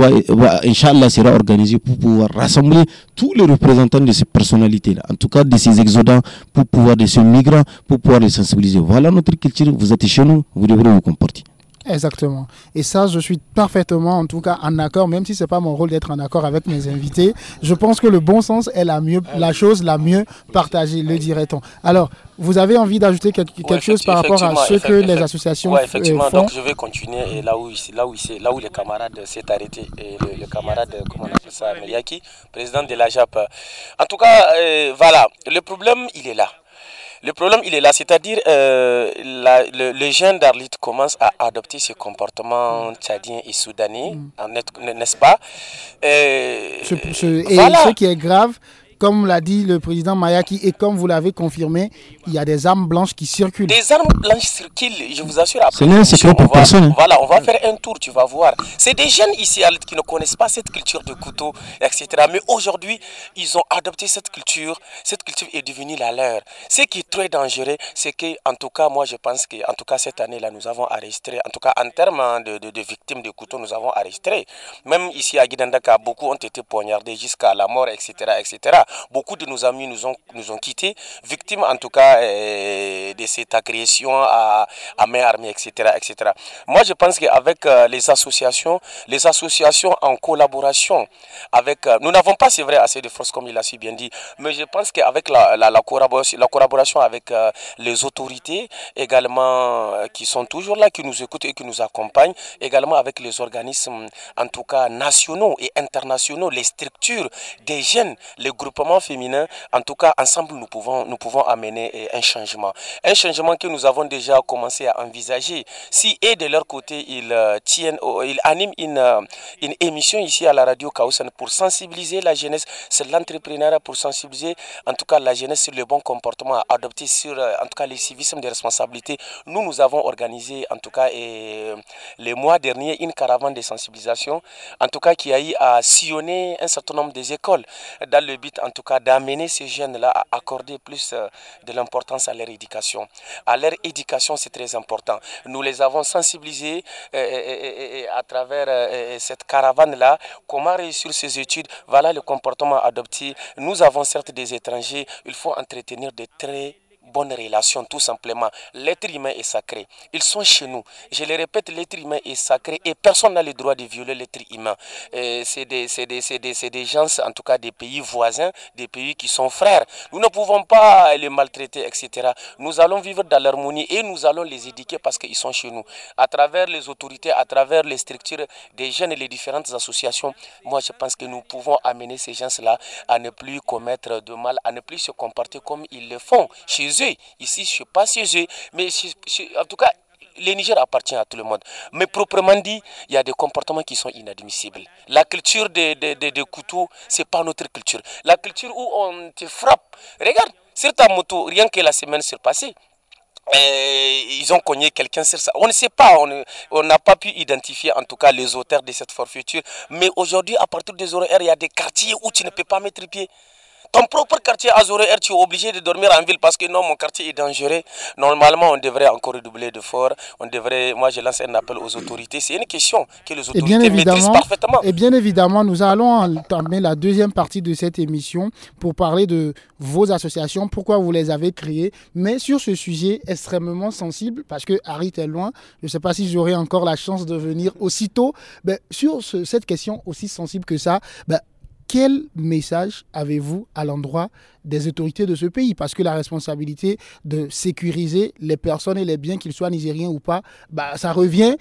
Inch'Allah, sera organisé pour pouvoir rassembler tous les représentants de ces personnalités-là, en tout cas de ces exodants, pour pouvoir, de ces migrants, pour pouvoir les sensibiliser. Voilà notre culture, vous êtes chez nous, vous devrez vous comporter. Exactement. Et ça, je suis parfaitement, en tout cas, en accord, même si c'est pas mon rôle d'être en accord avec mes invités. Je pense que le bon sens est la mieux, la chose la mieux partagée, le dirait-on. Alors, vous avez envie d'ajouter quelque, chose par rapport à ce que les associations Oui, effectivement. Donc, je vais continuer là où, là où, là où les camarades s'est arrêté. Et le, camarade, comment on appelle ça, Meliaki, président de la JAP. En tout cas, euh, voilà, le problème, il est là. Le problème, il est là, c'est-à-dire euh, le, jeune d'Arlit commence à adopter ce comportement tchadien et soudanais, mm. n'est-ce pas? Euh, ce, Et ce qui est grave, comme l'a dit le président Mayaki et comme vous l'avez confirmé, il y a des armes blanches qui circulent. Des armes blanches circulent, je vous assure. C'est un secret pour personne. Hein. Voilà, on va faire un tour, tu vas voir. C'est des jeunes ici qui ne connaissent pas cette culture de couteau, etc. Mais aujourd'hui, ils ont adopté cette culture. Cette culture est devenue la leur. Ce qui est très dangereux, c'est que, en tout cas, moi, je pense que, en tout cas, cette année-là, nous avons arrêté, en tout cas, en termes hein, de, de, victimes de couteau, nous avons arrêté. Même ici à Guidandaka, beaucoup ont été poignardés jusqu'à la mort, etc., etc. Beaucoup de nos amis nous ont, nous ont quittés, victimes en tout cas euh, de cette agression à, à main armée, etc., etc. Moi, je pense qu'avec euh, les associations, les associations en collaboration avec... Euh, nous n'avons pas, c'est vrai, assez de force, comme il a si bien dit, mais je pense qu'avec la, la, la, collaboration, la collaboration avec les autorités également qui sont toujours là, qui nous écoutent et qui nous accompagnent, également avec les organismes, en tout cas nationaux et internationaux, les structures des jeunes, les groupes féminin, en tout cas, ensemble, nous pouvons, nous pouvons amener eh, un changement. Un changement que nous avons déjà commencé à envisager. Si, et de leur côté, ils euh, tiennent, ils animent une, euh, une émission ici à la radio Kaousan pour sensibiliser la jeunesse sur l'entrepreneuriat, pour sensibiliser, en tout cas, la jeunesse sur le bon comportement à adopter sur, euh, en tout cas, les civismes des responsabilités. Nous, nous avons organisé, en tout cas, et, les mois derniers, une caravane de sensibilisation, en tout cas, qui a eu à sillonner un certain nombre des écoles dans le but, en tout cas d'amener ces jeunes-là à accorder plus euh, de l'importance à leur éducation. À leur éducation, c'est très important. Nous les avons sensibilisés euh, à travers euh, cette caravane-là. Comment réussir ces études Voilà le comportement adopté. Nous avons certes des étrangers, il faut entretenir des traits bonne relation, tout simplement. L'être humain est sacré. Ils sont chez nous. Je le répète, l'être humain est sacré et personne n'a le droit de violer l'être humain. C'est des, des, des, des, gens, en tout cas des pays voisins, des pays qui sont frères. Nous ne pouvons pas les maltraiter, etc. Nous allons vivre dans l'harmonie et nous allons les éduquer parce qu'ils sont chez nous. À travers les autorités, à travers les structures des jeunes et les différentes associations, moi je pense que nous pouvons amener ces gens-là à ne plus commettre de mal, à ne plus se comporter comme ils le font chez eux Ici, je ne suis pas chez eux. Mais en tout cas, le Niger appartient à tout le monde. Mais proprement dit, il y a des comportements qui sont inadmissibles. La culture des de, couteaux, ce n'est pas notre culture. La culture où on te frappe. Regarde, sur ta moto, rien que la semaine surpassée, eh, ils ont cogné quelqu'un sur ça. On ne sait pas, on n'a pas pu identifier en tout cas les auteurs de cette forfaiture. Mais aujourd'hui, à partir des horaires, il y a des quartiers où tu ne peux pas mettre pied. Ton propre quartier Azoré tu es obligé de dormir en ville? Parce que non, mon quartier est dangereux. Normalement, on devrait encore redoubler d'efforts. On devrait, moi, je lance un appel aux autorités. C'est une question que les autorités et maîtrisent parfaitement. Et bien évidemment, nous allons entamer la deuxième partie de cette émission pour parler de vos associations, pourquoi vous les avez créées, mais sur ce sujet extrêmement sensible, parce que Harry est loin, je ne sais pas si j'aurai encore la chance de venir aussitôt, mais sur cette question aussi sensible que ça, ben, quel message avez-vous à l'endroit des autorités de ce pays? Parce que la responsabilité de sécuriser les personnes et les biens, qu'ils soient nigériens ou pas, bah, ça revient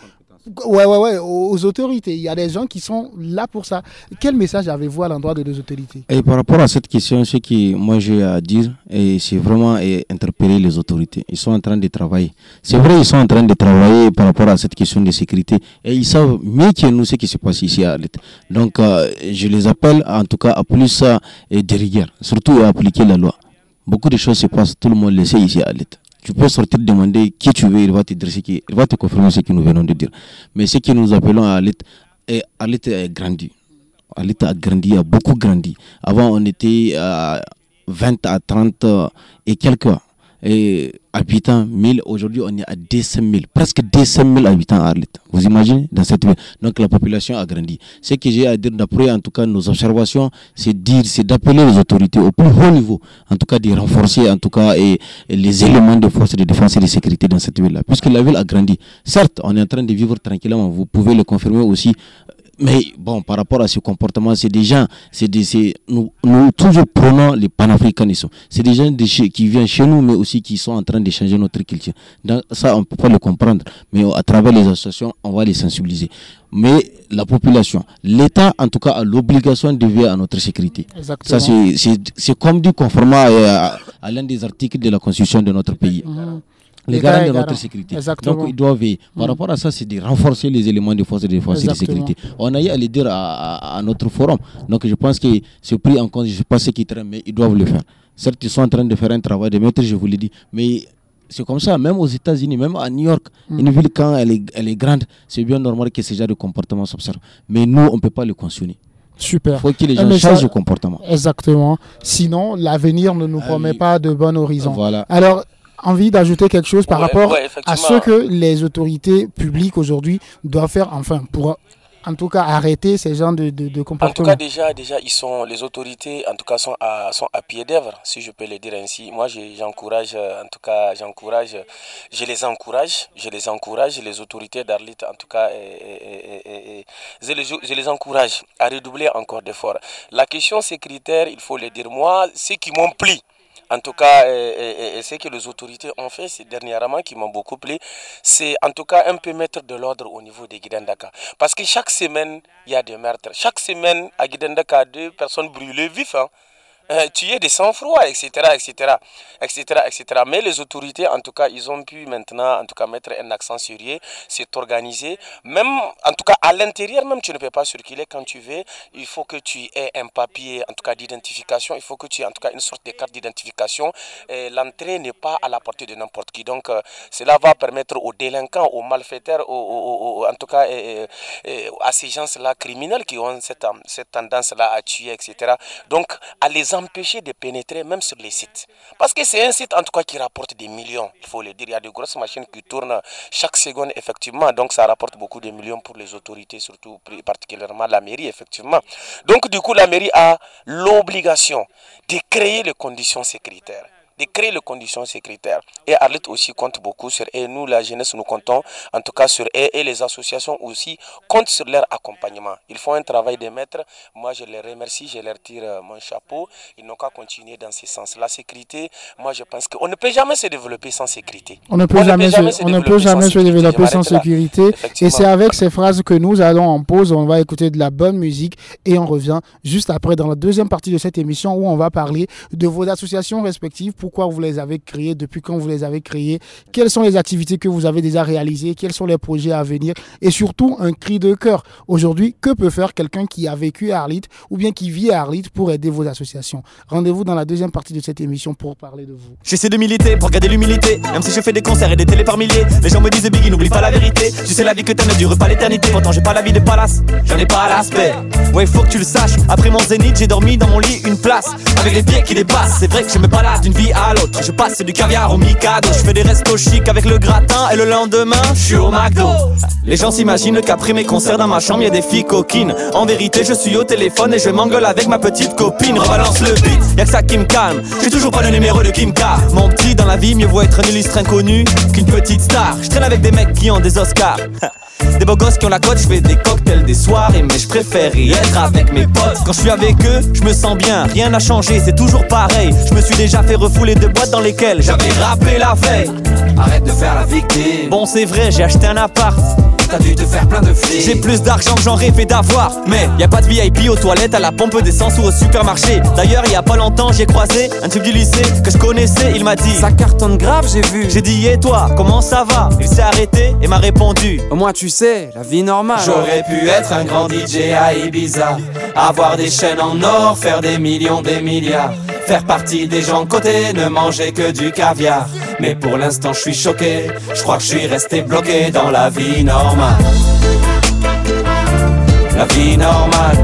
Ouais, ouais, ouais, aux autorités. Il y a des gens qui sont là pour ça. Quel message avez-vous à l'endroit de nos autorités? Et par rapport à cette question, ce que moi j'ai à dire, c'est vraiment interpeller les autorités. Ils sont en train de travailler. C'est vrai, ils sont en train de travailler par rapport à cette question de sécurité. Et ils savent mieux que nous ce qui se passe ici à l'État. Donc, euh, je les appelle en tout cas à plus euh, de rigueur, surtout à appliquer la loi. Beaucoup de choses se passent, tout le monde le sait ici à l'État tu peux sortir demander qui tu veux, il va te ce qui, il va te confirmer ce que nous venons de dire. Mais ce que nous appelons à Alit a grandi. Alit a grandi, a beaucoup grandi. Avant, on était à 20 à 30 et quelques et habitants, 1000. Aujourd'hui, on est à 200 000, presque 200 000 habitants à Arlit. Vous imaginez dans cette ville Donc la population a grandi. Ce que j'ai à dire d'après, en tout cas, nos observations, c'est dire, c'est d'appeler les autorités au plus haut niveau, en tout cas, de renforcer, en tout cas, et, les éléments de force de défense et de sécurité dans cette ville-là. Puisque la ville a grandi. Certes, on est en train de vivre tranquillement. Vous pouvez le confirmer aussi mais bon, par rapport à ce comportement, c'est des gens, c'est des, nous, nous toujours prenons les panafricanismes. C'est des gens qui viennent chez nous, mais aussi qui sont en train de changer notre culture. Donc, ça, on ne peut pas le comprendre. Mais à travers les associations, on va les sensibiliser. Mais la population, l'État, en tout cas, a l'obligation de veiller à notre sécurité. Exactement. Ça, c'est comme dit conformément à, à, l'un des articles de la Constitution de notre pays. Mhm les garants de notre sécurité. Donc, ils doivent veiller. Par mm. rapport à ça, c'est de renforcer les éléments de force de défense et de sécurité. On a eu à le dire à, notre forum. Donc, je pense que c'est pris en compte. Je ne sais pas ce qui traîne, mais ils doivent le faire. Certes, ils sont en train de faire un travail de maître, je vous l'ai dit, mais c'est comme ça, même aux États-Unis, même à New York, mm. une ville quand elle est, elle est grande, c'est bien normal que ce genre de comportement s'observe. Mais nous, on ne peut pas le cautionner. Super. Il faut que les gens changent de comportement. Exactement. Sinon, l'avenir ne nous ah promet pas de bon horizon. Voilà. Alors, envie d'ajouter quelque chose par rapport à ce que les autorités publiques aujourd'hui doivent faire, enfin, pour en tout cas arrêter ces gens de, de, comportements En tout cas, déjà, déjà ils sont, les autorités, en tout cas, sont à, sont à pied d'œuvre, si je peux le dire ainsi. Moi, j'encourage, en tout cas, j'encourage, je les encourage, je les encourage, les autorités d'Arlit, en tout cas, et, je, les, je, les, encourage à redoubler encore d'efforts. La question sécuritaire, il faut le dire, moi, ce qui m'ont plu, en tout cas, et, ce que les autorités ont fait ces dernièrement qui m'ont beaucoup plu, c'est en tout cas un peu mettre de l'ordre au niveau des Guidandaka. Parce que chaque semaine, il y a des meurtres. Chaque semaine, à Guidandaka, deux personnes brûlées vives. Hein euh, tuer des sang-froid, etc., etc., etc., etc. Mais les autorités, en tout cas, ils ont pu maintenant, en tout cas, mettre un accent sérieux, c'est organisé. Même, en tout cas, à l'intérieur, même, tu ne peux pas circuler quand tu veux. Il faut que tu aies un papier, en tout cas, d'identification. Il faut que tu aies, en tout cas, une sorte de carte d'identification. L'entrée n'est pas à la portée de n'importe qui. Donc, euh, cela va permettre aux délinquants, aux malfaiteurs, aux, en tout cas, à ces gens-là criminels qui ont cette, cette tendance-là à tuer, etc. Donc, à les empêcher de pénétrer même sur les sites. Parce que c'est un site en tout cas qui rapporte des millions, il faut le dire. Il y a de grosses machines qui tournent chaque seconde effectivement, donc ça rapporte beaucoup de millions pour les autorités, surtout particulièrement la mairie effectivement. Donc du coup la mairie a l'obligation de créer les conditions sécuritaires de créer les conditions sécuritaires. Et Arlit aussi compte beaucoup sur et nous, la jeunesse, nous comptons en tout cas sur et, et les associations aussi comptent sur leur accompagnement. Ils font un travail de maître. Moi, je les remercie, je leur tire euh, mon chapeau. Ils n'ont qu'à continuer dans ce sens. La sécurité, moi, je pense qu'on ne peut jamais se développer sans sécurité. On ne peut jamais, se, on ne peut jamais se développer sans sécurité. Et c'est avec ces phrases que nous allons en pause. On va écouter de la bonne musique et on revient juste après dans la deuxième partie de cette émission où on va parler de vos associations respectives pourquoi vous les avez créés, depuis quand vous les avez créés, quelles sont les activités que vous avez déjà réalisées, quels sont les projets à venir et surtout un cri de cœur. Aujourd'hui, que peut faire quelqu'un qui a vécu à Arlit ou bien qui vit à Arlit pour aider vos associations? Rendez-vous dans la deuxième partie de cette émission pour parler de vous. J'essaie de militer pour garder l'humilité, même si je fais des concerts et des télés par milliers. Les gens me disent Biggie, n'oublie pas la vérité. Tu sais, la vie que t'as ne dure pas l'éternité. Pourtant, j'ai pas la vie de palace, j'en ai pas l'aspect. Ouais, faut que tu le saches. Après mon zénith, j'ai dormi dans mon lit une place avec les pieds qui dépassent. C'est vrai que je me balade d'une vie Je passe du caviar au Mikado. Je fais des restos chics avec le gratin et le lendemain, je suis au McDo. Les gens s'imaginent qu'après mes concerts dans ma chambre, y des filles coquines. En vérité, je suis au téléphone et je m'engueule avec ma petite copine. Rebalance le beat, y'a que ça qui me calme. J'ai toujours pas le numéro de Kimka. Mon petit, dans la vie, mieux vaut être un illustre inconnu qu'une petite star. Je traîne avec des mecs qui ont des Oscars. Des beaux gosses qui ont la cote, je fais des cocktails des soirées, mais je préfère y être avec mes potes. Quand je suis avec eux, je me sens bien, rien n'a changé, c'est toujours pareil. Je me suis déjà fait refouler de boîtes dans lesquelles j'avais rappelé la veille. Arrête de faire la victime. Bon, c'est vrai, j'ai acheté un appart. T'as dû te faire plein de flics. J'ai plus d'argent que j'en rêvais d'avoir. Mais y a pas de VIP aux toilettes, à la pompe d'essence ou au supermarché. D'ailleurs, y a pas longtemps, j'ai croisé un type du lycée que je connaissais. Il m'a dit Ça cartonne grave, j'ai vu. J'ai dit, et toi, comment ça va? Il s'est arrêté et m'a répondu Au moins, tu sais, la vie normale. J'aurais pu être un grand DJ à Ibiza. Avoir des chaînes en or, faire des millions, des milliards. Faire partie des gens côté, ne manger que du caviar. Mais pour l'instant, je suis choqué. Je crois que je suis resté bloqué dans la vie normale. La vie normale.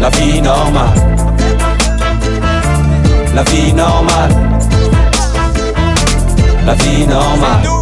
La vie normale. La vie normale. La vie normale.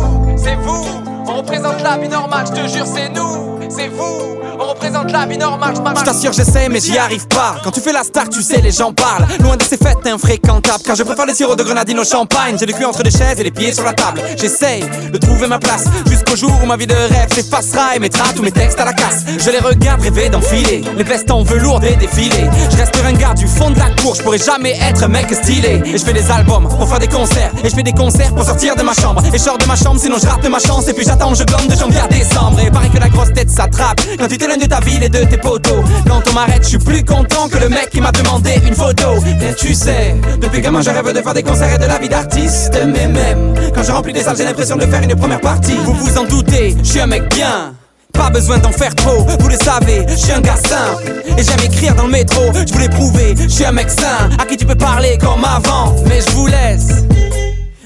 Normale, je te jure, c'est nous. C'est vous. On représente la vie normale, je t'assure j'essaie mais j'y arrive pas. Quand tu fais la star tu sais les gens parlent. Loin de ces fêtes infréquentables. Car je préfère les sirops de grenadine au champagne. J'ai le cul entre les chaises et les pieds sur la table. J'essaye de trouver ma place. Jusqu'au jour où ma vie de rêve s'effacera Et mettra tous mes textes à la casse. Je les regarde rêver d'enfiler. Les vestes en velours des défilés. Je reste ringard du fond de la cour. Je pourrais jamais être un mec stylé. Et je fais des albums pour faire des concerts. Et je fais des concerts pour sortir de ma chambre. Et je sors de ma chambre sinon je rate ma chance. Et puis j'attends je gomme de janvier à décembre. Et paraît que la grosse tête Quand tu t'éloignes de ta ville et de tes poteaux. Quand on m'arrête, je suis plus content que le mec qui m'a demandé une photo. Et tu sais, depuis gamin je rêve de faire des concerts et de la vie d'artiste. Mais même, quand je remplis des salles j'ai l'impression de faire une première partie. Vous vous en doutez, je suis un mec bien. Pas besoin d'en faire trop, vous le savez, je suis un gars simple. Et j'aime écrire dans le métro, je voulais prouver, je suis un mec sain. À qui tu peux parler comme avant, mais je vous laisse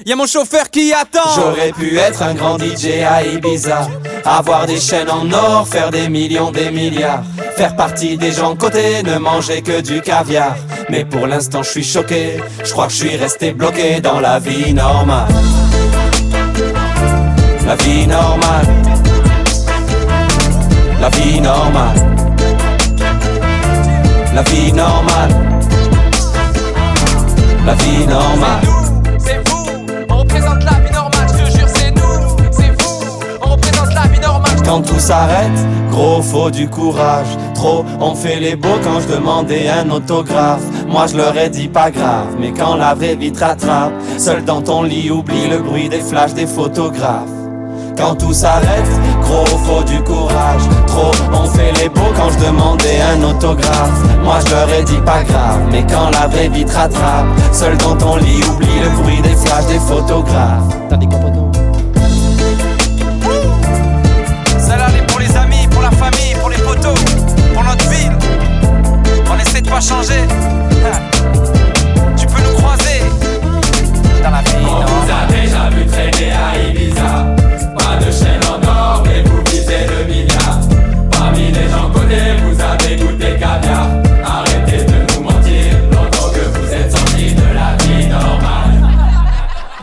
Y'a mon chauffeur qui attend. J'aurais pu être un grand DJ à Ibiza. Avoir des chaînes en or, faire des millions, des milliards. Faire partie des gens côté, ne manger que du caviar. Mais pour l'instant je suis choqué. Je crois que je suis resté bloqué dans la vie normale. La vie normale. La vie normale. La vie normale. La vie normale Quand tout s'arrête, gros faut du courage. Trop, on fait les beaux quand je demandais un autographe. Moi je leur ai dit pas grave, mais quand la vraie vie te rattrape Seul dans ton lit, oublie le bruit des flashs des photographes. Quand tout s'arrête, gros faut du courage. Trop, on fait les beaux quand je demandais un autographe. Moi je leur ai dit pas grave, mais quand la vraie vie te rattrape Seul dans ton lit, oublie le bruit des flashs des photographes pas changer Tu peux nous croiser. Dans la vie On vous a déjà vu traîner à Ibiza. Pas de chaîne en or, mais vous visez le milliard. Parmi les gens connus, vous avez goûté caviar. Arrêtez de nous mentir, longtemps que vous êtes sortis de la vie normale.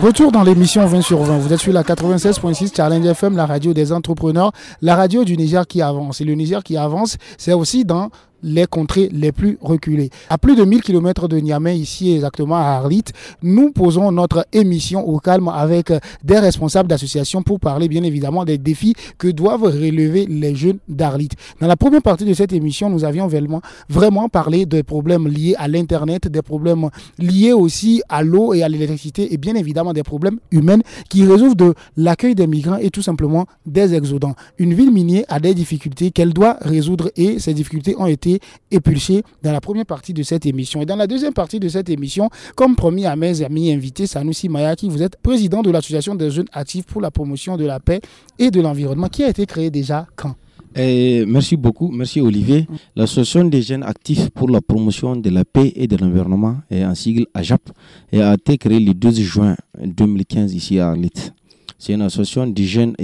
Retour dans l'émission 20 sur 20. Vous êtes sur la 96.6 Challenge FM, la radio des entrepreneurs, la radio du Niger qui avance. Et le Niger qui avance, c'est aussi dans les contrées les plus reculées. À plus de 1000 km de Niamey, ici exactement à Arlit, nous posons notre émission au calme avec des responsables d'associations pour parler bien évidemment des défis que doivent relever les jeunes d'Arlit. Dans la première partie de cette émission, nous avions vraiment, vraiment parlé des problèmes liés à l'Internet, des problèmes liés aussi à l'eau et à l'électricité et bien évidemment des problèmes humains qui résolvent de l'accueil des migrants et tout simplement des exodants. Une ville minière a des difficultés qu'elle doit résoudre et ces difficultés ont été expliqué épulché dans la première partie de cette émission. Et dans la deuxième partie de cette émission, comme promis à mes amis invités, Sanoussi Mayaki, vous êtes président de l'association des jeunes actifs pour la promotion de la paix et de l'environnement qui a été créée déjà quand? Et merci beaucoup, merci Olivier. L'association des jeunes actifs pour la promotion de la paix et de l'environnement, en sigle AJAP, a été créée le 12 juin 2015 ici à Arlit. C'est une association des jeunes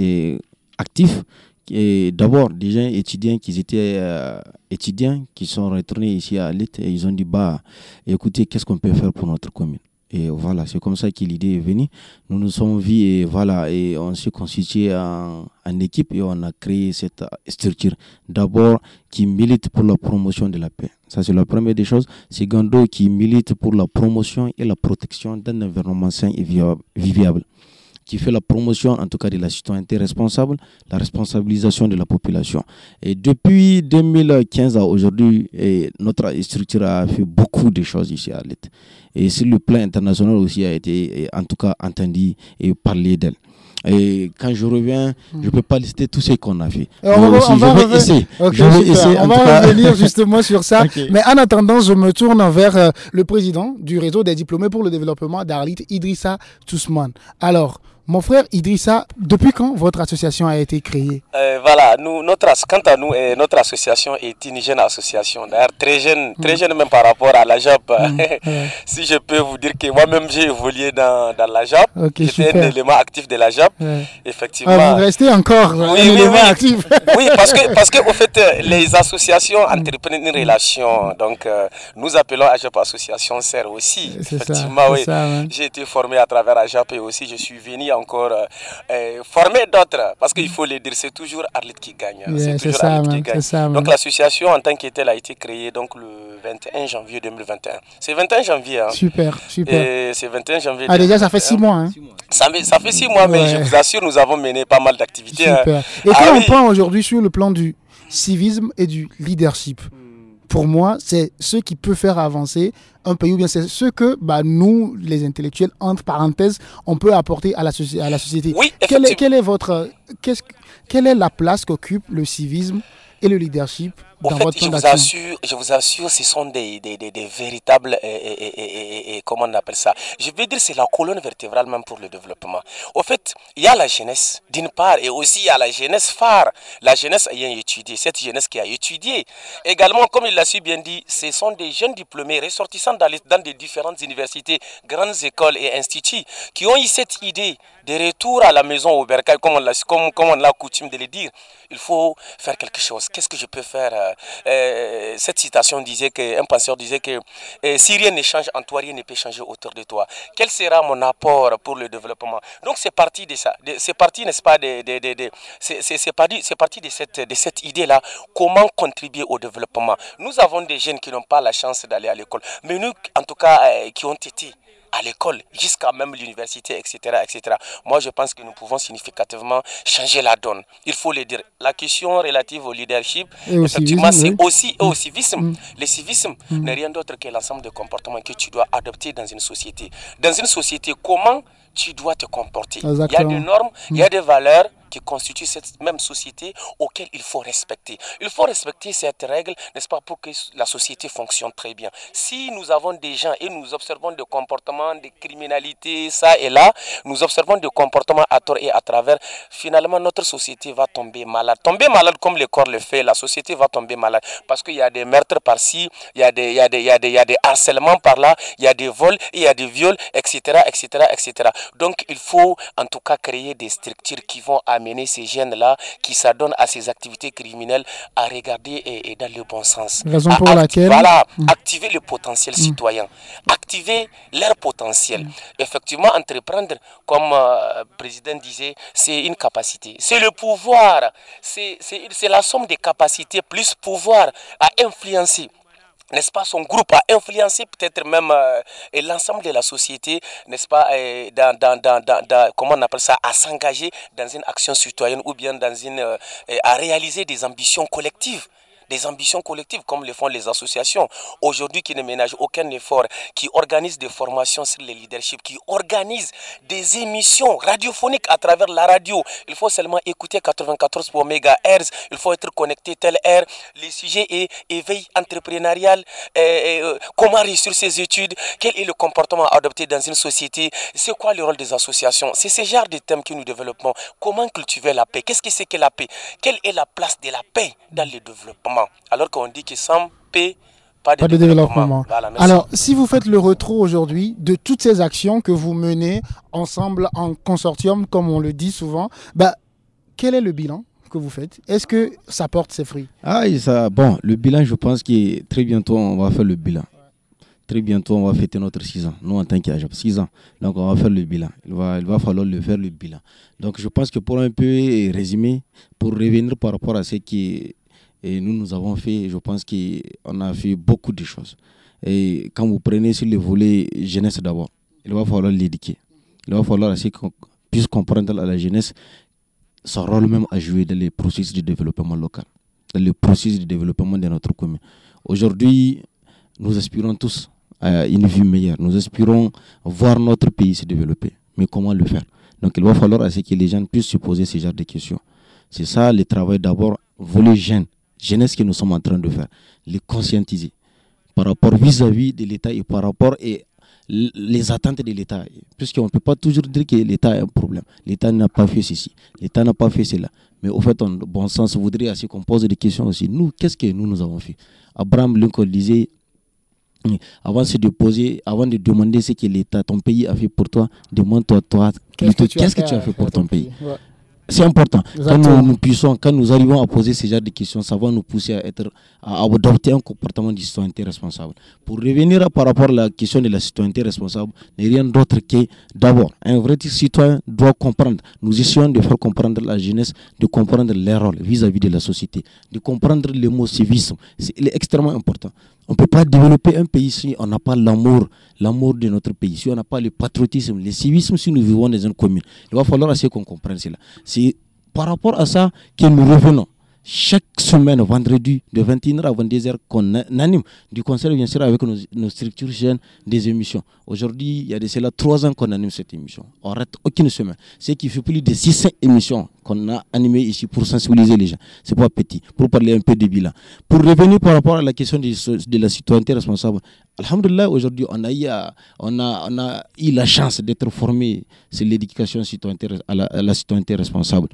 actifs, et d'abord des jeunes étudiants qui étaient euh, étudiants qui sont retournés ici à Arlit et ils ont dit bah écoutez qu'est-ce qu'on peut faire pour notre commune? Et voilà, c'est comme ça que l'idée est venue. Nous nous sommes vus et voilà, et on s'est constitué en, en, équipe et on a créé cette structure. D'abord, qui milite pour la promotion de la paix. Ça, c'est la première des choses. Secondo, qui milite pour la promotion et la protection d'un environnement sain et vivable qui fait la promotion en tout cas de la citoyenneté responsable, la responsabilisation de la population. Et depuis 2015 à aujourd'hui, notre structure a fait beaucoup de choses ici à l'État. Et sur le plan international aussi a été en tout cas entendu et parlé d'elle. Et quand je reviens, je ne peux pas lister tout ce qu'on a fait. on, va, revenir justement sur ça. Mais en attendant, je me tourne vers euh, le président du réseau des diplômés pour le développement d'Arlit, Idrissa Tousman. Alors, mon frère Idrissa, depuis quand votre association a été créée? Euh, Voilà, nous, notre, quant à nous, euh, notre association est une jeune association, d'ailleurs très jeune, très mm. jeune même par rapport à la JAP. Mm, si je peux vous dire que moi-même j'ai évolué dans, dans la JAP, j'étais un élément actif de la JAP. Effectivement. Ah, vous restez encore un élément actif. oui, parce que, parce que au fait, les associations entreprennent une relation. Donc, euh, nous appelons AJAP Association SER aussi. Effectivement, oui. J'ai été formé à travers AJAP et aussi je suis venu encore euh, euh, former d'autres. Parce qu'il faut le dire, c'est toujours Arlit qui gagne. c'est toujours ça, Arlit qui gagne. donc l'association en tant qu'elle a été créée donc, le 21 janvier 2021. C'est 21 janvier. Hein. Super, super. C'est 21 janvier. Ah, déjà, ça fait six mois. Hein. Ça, ça, fait six mois, mais je vous assure, nous avons mené pas mal d'activités. Hein. Super. Et quand ah on prend aujourd'hui sur le plan du civisme et du leadership, pour moi, c'est ce qui peut faire avancer un pays, ou bien c'est ce que bah, nous, les intellectuels, entre parenthèses, on peut apporter à la, à la société. Oui, quelle est, quelle est, votre, quelle est la place qu'occupe le civisme et le leadership fait, je vous assure, je vous assure, ce sont des, des, des, véritables, et, et, comment on appelle ça? Je veux dire, c'est la colonne vertébrale même pour le développement. Au fait, il y a la jeunesse, d'une part, et aussi il y a la jeunesse phare, la jeunesse ayant étudié, cette jeunesse qui a étudié. Également, comme il l'a si bien dit, ce sont des jeunes diplômés ressortissant dans, les, dans des différentes universités, grandes écoles et instituts, qui ont eu cette idée de retour à la maison au bercail, comme on a, comme, comme on a coutume de le dire. Il faut faire quelque chose. Qu'est-ce que je peux faire euh, euh, Cette citation disait que, un penseur disait que euh, si rien ne change en toi, rien ne peut changer autour de toi. Quel sera mon apport pour le développement? Donc c'est parti de ça. C'est parti, n'est-ce pas, de, c'est parti, de cette idée-là. Comment contribuer au développement? Nous avons des jeunes qui n'ont pas la chance d'aller à l'école, mais nous, en tout cas, qui ont été à l'école, jusqu'à même l'université, etc., etc. Moi, je pense que nous pouvons significativement changer la donne. Il faut le dire. La question relative au leadership, effectivement, c'est aussi au civisme. Mm. Le civisme mm. n'est rien d'autre que l'ensemble de comportements que tu dois adopter dans une société. Dans une société, comment tu dois te comporter? Il y a des normes, il y a mm. des valeurs, qui constitue cette même société auquel il faut respecter. Il faut respecter cette règle, n'est-ce pas, pour que la société fonctionne très bien. Si nous avons des gens et nous observons des comportements de criminalité, ça et là, nous observons des comportements à tort et à travers, finalement notre société va tomber malade. Tomber malade comme le corps le fait, la société va tomber malade parce qu'il y a des meurtres par-ci, il y a des, y des, y des, y a des harcèlements par-là, il y a des vols, il y a des viols, etc., etc., etc. Donc il faut en tout cas créer des structures qui vont amener amener ces jeunes-là qui s'adonnent à ces activités criminelles à regarder et, dans le bon sens. Raison pour laquelle. Voilà, mm. activer le potentiel mm. citoyen, activer leur potentiel. Effectivement, entreprendre, comme euh, le président disait, c'est une capacité. C'est le pouvoir, c'est la somme des capacités plus pouvoir à influencer n'est-ce pas, son groupe a influencé peut-être même euh, l'ensemble de la société, n'est-ce pas, dans, dans, comment on appelle ça, à s'engager dans une action citoyenne ou bien dans une, euh, à réaliser des ambitions collectives des ambitions collectives comme le font les associations. Aujourd'hui, qui ne ménagent aucun effort, qui organisent des formations sur le leadership, qui organisent des émissions radiophoniques à travers la radio. Il faut seulement écouter 94 MHz, il faut être connecté tel air. Les sujets et éveil entrepreneurial, euh, comment réussir ses études, quel est le comportement adopté dans une société, c'est quoi le rôle des associations? C'est ce genre de thèmes que nous développons. Comment cultiver la paix? Qu'est-ce que c'est que la paix? Quelle est la place de la paix dans le développement? Alors qu'on dit que sans paix, pas de, développement. Alors, si vous faites le retour aujourd'hui de toutes ces actions que vous menez ensemble en consortium, comme on le dit souvent, bah, quel est le bilan que vous faites? Est-ce que ça porte ses fruits? Ah, ça, bon, le bilan, je pense que très bientôt, on va faire le bilan. Très bientôt, on va fêter notre 6 ans. Nous, en tant qu'agent, 6 ans. Donc, on va faire le bilan. Il va, il va falloir le faire, le bilan. Donc, je pense que pour un peu résumer, pour revenir par rapport à ce que nous, nous avons fait, je pense qu'on a fait beaucoup de choses. Et quand vous prenez sur le volet jeunesse d'abord, il va falloir l'éduquer. Il va falloir qu'on puisse comprendre à la jeunesse son rôle même à jouer dans les processus de développement local, dans le processus de développement de notre commune. Aujourd'hui, nous aspirons tous à une vie meilleure. Nous aspirons voir notre pays se développer. Mais comment le faire? Donc il va falloir à ce que les gens puissent se poser ce genre de questions. C'est ça le travail d'abord, voler jeune, jeunesse que nous sommes en train de faire, les conscientiser par rapport vis-à-vis de l'État et par rapport et les attentes de l'État. Puisqu'on ne peut pas toujours dire que l'État a un problème. L'État n'a pas fait ceci, l'État n'a pas fait cela. Mais au fait, en bon sens, voudrait aussi qu'on pose des questions aussi. Nous, qu'est-ce que nous, nous avons fait? Abraham Lincoln disait, avant de poser, avant de demander ce que l'État, ton pays a fait pour toi, demande-toi, toi, qu'est-ce que, tu as fait pour ton pays, c'est important. Quand nous, puissons, quand nous arrivons à poser ce genre de questions, ça va nous pousser à, être, à adopter un comportement de citoyenneté responsable. Pour revenir par rapport à la question de la citoyenneté responsable, n'est rien d'autre que d'abord, un vrai citoyen doit comprendre. Nous essayons de faire comprendre la jeunesse, de comprendre les rôles vis-à-vis de la société, de comprendre le mot civisme. C'est extrêmement important. On ne peut pas développer un pays si on n'a pas l'amour, l'amour de notre pays, si on n'a pas le patriotisme, le civisme, si nous vivons dans une commune. Il va falloir assez qu'on comprenne cela. C'est par rapport à ça que nous revenons chaque semaine, vendredi, de 21h à 22h, qu'on anime du concert, bien sûr, avec nos, structures jeunes, des émissions. Aujourd'hui, il y a de cela trois ans qu'on anime cette émission. On rate aucune semaine. Ce qui fait plus de 600 émissions qu'on a animées ici pour sensibiliser les gens. C'est pas petit, pour parler un peu de bilan. Pour revenir par rapport à la question de, la citoyenneté responsable, Alhamdulillah, aujourd'hui, on, a eu, on, a, eu la chance d'être formé sur l'éducation à à la citoyenneté responsable.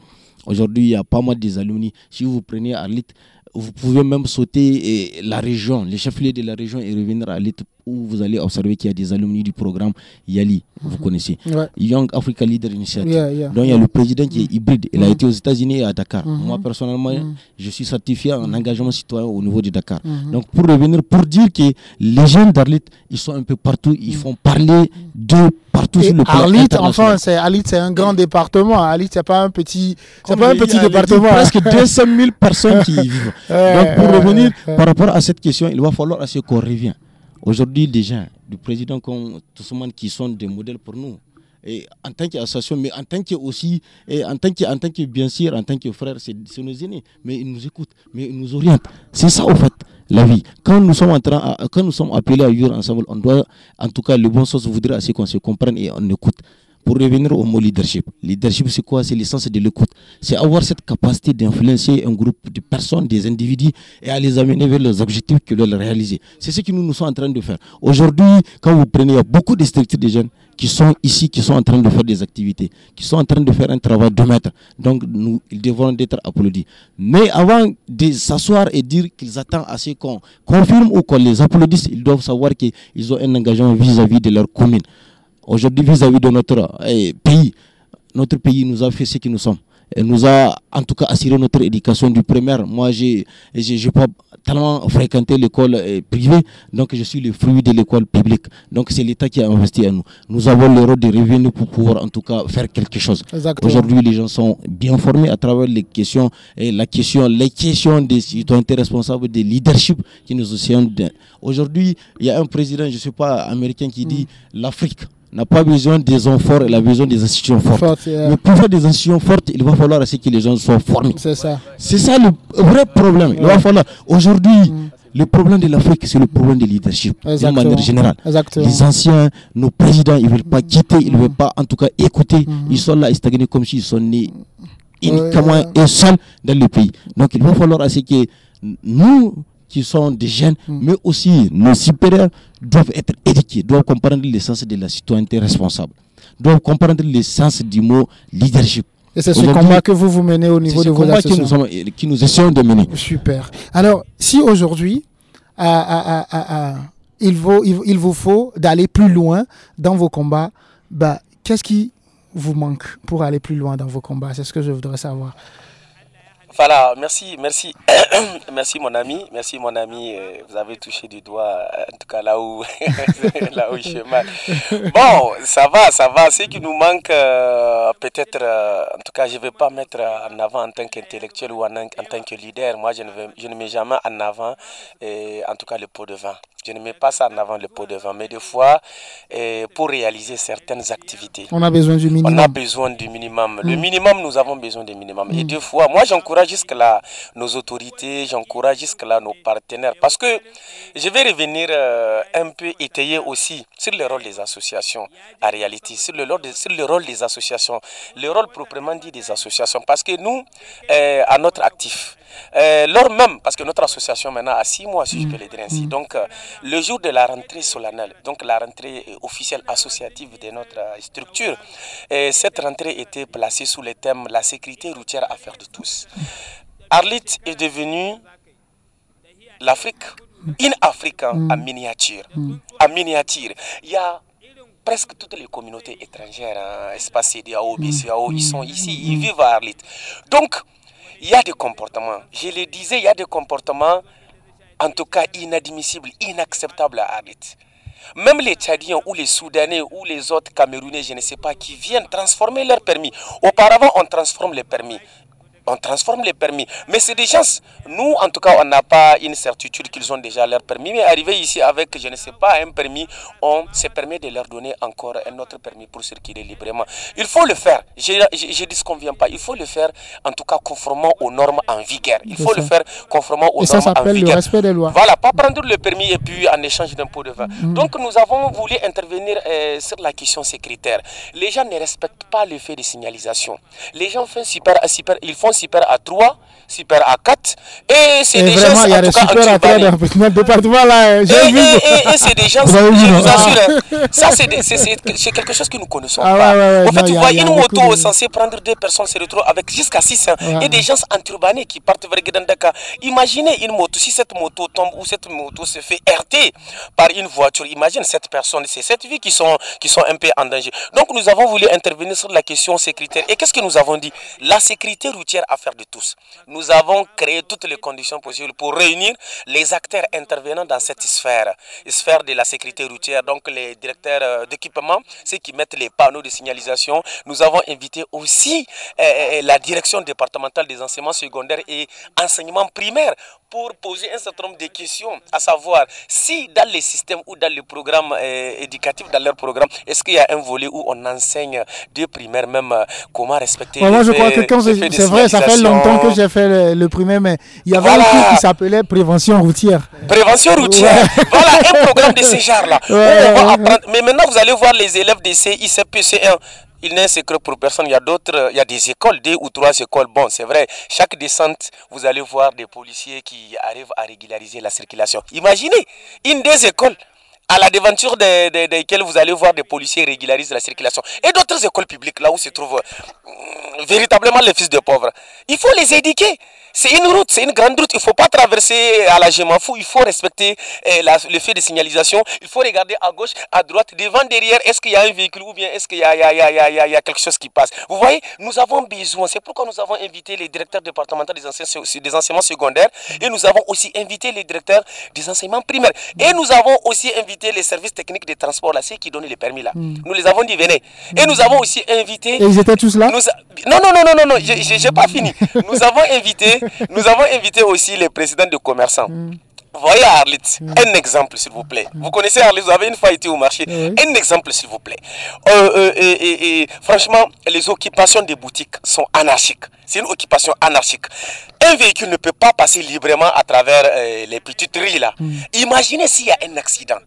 Aujourd'hui, il y a pas mal des alumni. Si vous prenez Arlit, vous pouvez même sauter la région, les chefs-lieux de la région et revenir à Arlit où vous allez observer qu'il y a des alumni du programme YALI, vous mhm. connaissez. Young Africa Leader Initiative. Donc il y a le président qui est hybride. Il a mhm. été aux États-Unis et à Dakar. Mhm. Moi personnellement, je suis certifié en engagement citoyen au niveau de Dakar. Donc pour revenir, pour dire que les jeunes d'Arlit, ils sont un peu partout, ils font parler de partout sur le plan Arlit, enfin, c'est Arlit, c'est un grand département. Arlit, c'est pas un petit, c'est pas un petit département. Presque 200 000 personnes qui y vivent. Donc pour revenir par rapport à cette question, il va falloir assez qu'on revienne. Aujourd'hui, des gens, du président comme qui sont des modèles pour nous, et en tant qu'association, mais en tant que aussi, et en tant que, en tant que bien sûr, en tant que frère, c'est nos aînés, mais ils nous écoutent, mais ils nous orientent. C'est ça, au fait, la vie. Quand nous sommes en train, quand nous sommes appelés à vivre ensemble, on doit, en tout cas, le bon sens voudrait assez qu'on se comprenne et on écoute. Pour revenir au mot leadership, leadership c'est quoi? C'est l'essence de l'écoute. C'est avoir cette capacité d'influencer un groupe de personnes, des individus et à les amener vers les objectifs qu'ils veulent réaliser. C'est ce que nous nous sommes en train de faire. Aujourd'hui, quand vous prenez, il y a beaucoup de structures de jeunes qui sont ici, qui sont en train de faire des activités, qui sont en train de faire un travail de maître. Donc, nous, ils devront être applaudis. Mais avant de s'asseoir et dire qu'ils attendent à ce qu'on confirme ou qu'on les applaudisse, ils doivent savoir qu'ils ont un engagement vis-à-vis -vis de leur commune. Aujourd'hui, vis-à-vis de notre eh, pays, notre pays nous a fait ce que nous sommes. Elle nous a en tout cas assuré notre éducation du primaire. Moi, j'ai n'ai pas tellement fréquenté l'école eh, privée, donc je suis le fruit de l'école publique. Donc c'est l'État qui a investi en nous. Nous avons le rôle de revenus pour pouvoir en tout cas faire quelque chose. Aujourd'hui, les gens sont bien formés à travers les questions et la question, les questions des citoyenneté responsables, des leadership qui nous océanent. Aujourd'hui, il y a un président, je ne sais pas, américain qui dit mm. l'Afrique n'a pas besoin des hommes forts, il a besoin des institutions fortes. Mais pour faire des institutions fortes, il va falloir que les gens soient formés. C'est ça. C'est ça le vrai problème. Il va falloir. Aujourd'hui, mm. le problème de l'Afrique, c'est le problème de leadership, de manière générale. Les anciens, nos présidents, ils ne veulent pas quitter, ils ne veulent pas en tout cas écouter. Mm. Ils sont là, ils stagnent comme s'ils sont nés uniquement et seuls dans le pays. Donc il va falloir à que nous, qui sont des jeunes, mm. mais aussi nos supérieurs doivent être éduqués, doivent comprendre l'essence de la citoyenneté responsable, doivent comprendre l'essence du mot leadership. Et c'est ce combat que vous vous menez au niveau de vos associations. Qui nous, qui nous essayons de mener. Super. Alors, si aujourd'hui, il, vous, il, vous faut d'aller plus loin dans vos combats, bah, qu'est-ce qui vous manque pour aller plus loin dans vos combats? C'est ce que je voudrais savoir. Voilà, merci, merci, merci mon ami, merci mon ami. Euh, vous avez touché du doigt, euh, en tout cas là où, là où je mal. Bon, ça va, ça va. Ce qui nous manque, euh, peut-être, en tout cas, je ne vais pas mettre en avant en tant qu'intellectuel ou en, tant que leader. Moi, je ne, je ne mets jamais en avant, en tout cas, le pot de vin. Je ne mets pas ça en avant le pot de vin, mais des fois, pour réaliser certaines activités, on a besoin du minimum. On a besoin du minimum. Le mm. minimum, nous avons besoin du minimum. Et mm. des fois, moi, j'encourage jusque-là nos autorités, j'encourage jusque-là nos partenaires, parce que je vais revenir euh, un peu étayer aussi sur le rôle des associations en réalité, sur le, rôle sur le rôle des associations, le rôle proprement dit des associations, parce que nous, euh, à notre actif, euh, lors même, parce que notre association maintenant a six mois, si je peux le dire ainsi. Mm. Donc, euh, le jour de la rentrée solennelle, donc la rentrée officielle associative de notre euh, structure, cette rentrée était placée sous le thème La sécurité routière affaire de tous. Arlit est devenu l'Afrique, une Afrique en mm. miniature. Mm. En miniature. Il y a presque toutes les communautés étrangères, hein, espace CDAO, BCAO, ils sont ici, ils vivent à Arlit. Donc, il y a des comportements, je le disais, il y a des comportements en tout cas inadmissibles, inacceptables à Arlit. Même les Tchadiens ou les Soudanais ou les autres Camerounais, je ne sais pas, qui viennent transformer leur permis. Auparavant, on transforme les permis on transforme les permis. Mais c'est des gens, nous en tout cas, on n'a pas une certitude qu'ils ont déjà leur permis. Mais arriver ici avec, je ne sais pas, un permis, on se permet de leur donner encore un autre permis pour circuler librement. Il faut le faire. Je ne dis ce qu'on vient pas. Il faut le faire en tout cas conformément aux normes en vigueur. Il faut le faire conformément aux normes en vigueur. le respect des lois. Voilà, pas prendre le permis et puis en échange d'un pot de vin. Mm. Donc nous avons voulu intervenir euh, sur la question sécuritaire. Les gens ne respectent pas le fait de signalisation. Les gens font super, super, ils font super à 3, super à 4. Et c'est des gens. Il y a des super à 3 dans le département là. Et, et, et c'est des gens, je vous assure, hein. ça c'est quelque chose que nous connaissons ah, pas. en fait, tu vois, une moto censée prendre deux personnes se retrouve avec jusqu'à 6 hein. et des gens enturbanés qui partent vers Gdandaka. Imaginez une moto, si cette moto tombe ou cette moto se fait heurter par une voiture, imagine cette personne, c'est cette vie qui sont, qui sont un peu en danger. Donc nous avons voulu intervenir sur la question sécuritaire. Et qu'est-ce que nous avons dit? La sécurité routière à faire de tous. Nous avons créé toutes les conditions possibles pour réunir les acteurs intervenant dans cette sphère, sphère de la sécurité routière, donc les directeurs euh, d'équipement, ceux qui mettent les panneaux de signalisation. Nous avons invité aussi euh, euh, la direction départementale des enseignements secondaires et enseignements primaires pour poser un certain nombre de questions, à savoir si dans les systèmes ou dans les programmes éducatifs, dans leur programme, est-ce qu'il y a un volet où on enseigne des primaires même comment respecter Moi, je crois que c'est vrai, ça fait longtemps que j'ai fait le, premier, mais il y avait un truc qui s'appelait prévention routière. Prévention routière. Voilà un programme de ce genre-là. Mais maintenant, vous allez voir les élèves des CICP, 1 il n'est secret pour personne. Il y a d'autres, il y a des écoles, deux ou trois écoles. Bon, c'est vrai, chaque descente, vous allez voir des policiers qui arrivent à régulariser la circulation. Imaginez, une des écoles à la devanture desquelles vous allez voir des policiers régulariser la circulation. Et d'autres écoles publiques, là où se trouvent euh, véritablement les fils de pauvres. Il faut les éduquer. C'est une route, c'est une grande route. Il ne faut pas traverser à la fou. Il faut respecter eh, le fait de signalisation. Il faut regarder à gauche, à droite, devant, derrière. Est-ce qu'il y a un véhicule ou bien est-ce qu'il y, y, a quelque chose qui passe? Vous voyez, nous avons besoin. C'est pourquoi nous avons invité les directeurs départementaux des, des enseignements secondaires et nous avons aussi invité les directeurs des enseignements primaires. Et nous avons aussi invité les services techniques de transport, là, ceux qui donnent les permis là. Hmm. Nous les avons dit, venez. Et nous avons aussi invité. Et ils étaient tous là? Non, non, non, non, non, non, j'ai pas fini. Nous avons invité nous avons invité aussi les présidents de commerçants. Mm. voyez Arlit, un exemple s'il vous plaît. Vous connaissez Arlit, vous avez une fois été au marché. Un exemple s'il vous plaît. Euh, euh, et, et, franchement, les occupations des boutiques sont anarchiques. C'est une occupation anarchique. Un véhicule ne peut pas passer librement à travers euh, les petites rues là. Imaginez s'il y a un accident.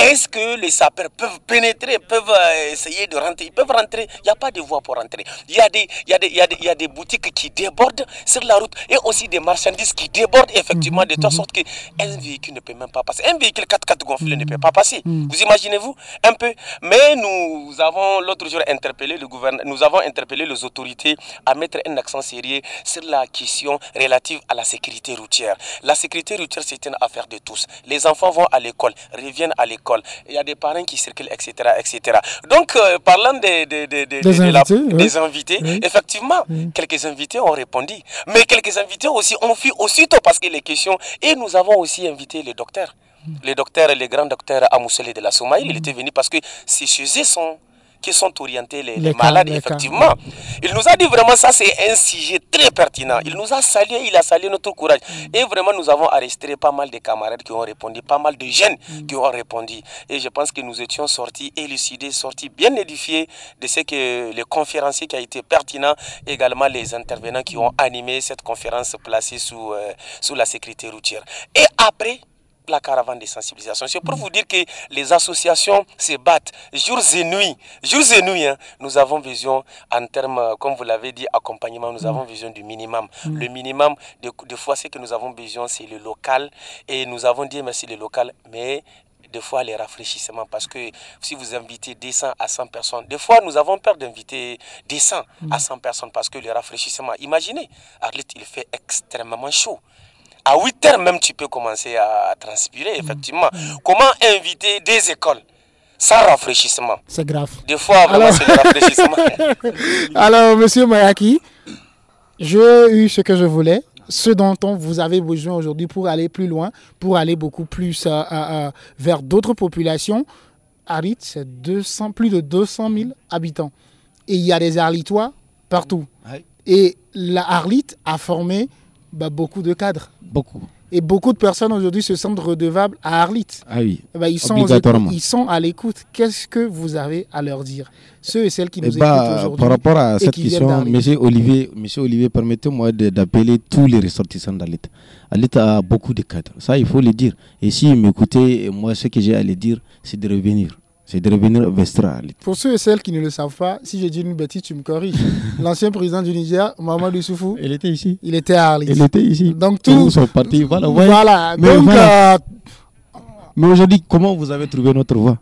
Est-ce que les sapeurs peuvent pénétrer, peuvent euh, essayer de rentrer? Ils peuvent rentrer, il n'y a pas de voie pour rentrer. Il y, a des, il, y a des, il, y a des, il y a des boutiques qui débordent sur la route et aussi des marchandises qui débordent effectivement de telle sorte qu'un véhicule ne peut même pas passer. Un véhicule 4x4 gonflé ne peut pas passer. Vous imaginez-vous un peu? Mais nous avons l'autre jour interpellé le gouvernement, nous avons interpellé les autorités à mettre un accent sérieux sur la question relative à la sécurité routière. La sécurité routière, c'est une affaire de tous. Les enfants vont à l'école, reviennent à l'école il y a des parents qui circulent, etc. etc. Donc, euh, parlant des, des, des, des invités, la, des invités oui. effectivement, oui. quelques invités ont répondu. Mais quelques invités aussi ont fui aussitôt parce que les questions. Et nous avons aussi invité les docteurs. Les docteurs, les grands docteurs Amoussele de la Somaï, il était venu parce que ces sujets sont qui sont orientés les, les, les malades, cas, effectivement. Cas. Il nous a dit vraiment ça, c'est un sujet très pertinent. Il nous a salué, il a salué notre courage. Mm. Et vraiment, nous avons arrêté pas mal de camarades qui ont répondu, pas mal de jeunes mm. qui ont répondu. Et je pense que nous étions sortis élucidés, sortis bien édifiés de ce que les conférenciers qui a été pertinent, également les intervenants qui ont animé cette conférence placée sous, euh, sous la sécurité routière. Et après, la caravane de sensibilisation. C'est pour vous dire que les associations se battent jours et nuits. Jours et nuits, hein, nous avons besoin, en termes, comme vous l'avez dit, accompagnement, nous avons besoin du minimum. Mm. Le minimum, de, de fois, ce que nous avons besoin, c'est le local. Et nous avons dit merci le local, mais des fois les rafraîchissements parce que si vous invitez des 100 à 100 personnes, des fois nous avons peur d'inviter des 100 mm. à 100 personnes parce que les rafraîchissements, imaginez, Arlit, il fait extrêmement chaud à 8 heures même, tu peux commencer à transpirer, effectivement. Mmh. Comment inviter des écoles sans rafraîchissement? C'est grave. Des fois, vraiment, c'est le rafraîchissement. Alors, monsieur Mayaki, j'ai eu ce que je voulais ce dont on vous avez besoin aujourd'hui pour aller plus loin, pour aller beaucoup plus euh, euh, vers d'autres populations. Harit, c'est plus de 200 000 habitants. Et il y a des Arlitois partout. Et la Arlit a formé bah, beaucoup de cadres. Beaucoup. Et beaucoup de personnes aujourd'hui se sentent redevables à Arlit. Ah oui. Bah, ils, sont aux, ils sont à l'écoute. Qu'est-ce que vous avez à leur dire? Ceux et celles qui nous bah, écoutent aujourd'hui. Par rapport à cette question, monsieur Olivier, monsieur Olivier permettez-moi d'appeler tous les ressortissants d'Arlit. Arlit a beaucoup de cadres. Ça, il faut le dire. Et si m'écoutez, moi, ce que j'ai à le dire, c'est de revenir c'est de revenir Arlit. Pour ceux et celles qui ne le savent pas, si je dis une bêtise, tu me corriges. L'ancien président du Niger, Mamadou Soufou, il était ici. Il était à Arlit. Il était ici. Donc tout. sont partis. Voilà. Ouais. voilà. Mais, voilà. Euh... Mais aujourd'hui, comment vous avez trouvé notre voix?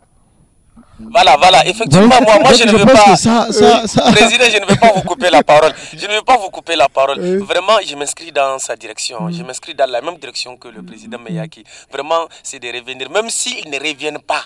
Voilà, voilà, effectivement, Donc, moi, moi je ne veux pas, que ça- ça- ça- président, je ne veux pas vous couper la parole. Je ne veux pas vous couper la parole. Vraiment, je m'inscris dans sa direction. Je m'inscris dans la même direction que le président Meyaki. Vraiment, c'est de revenir. Même s'ils ne reviennent pas,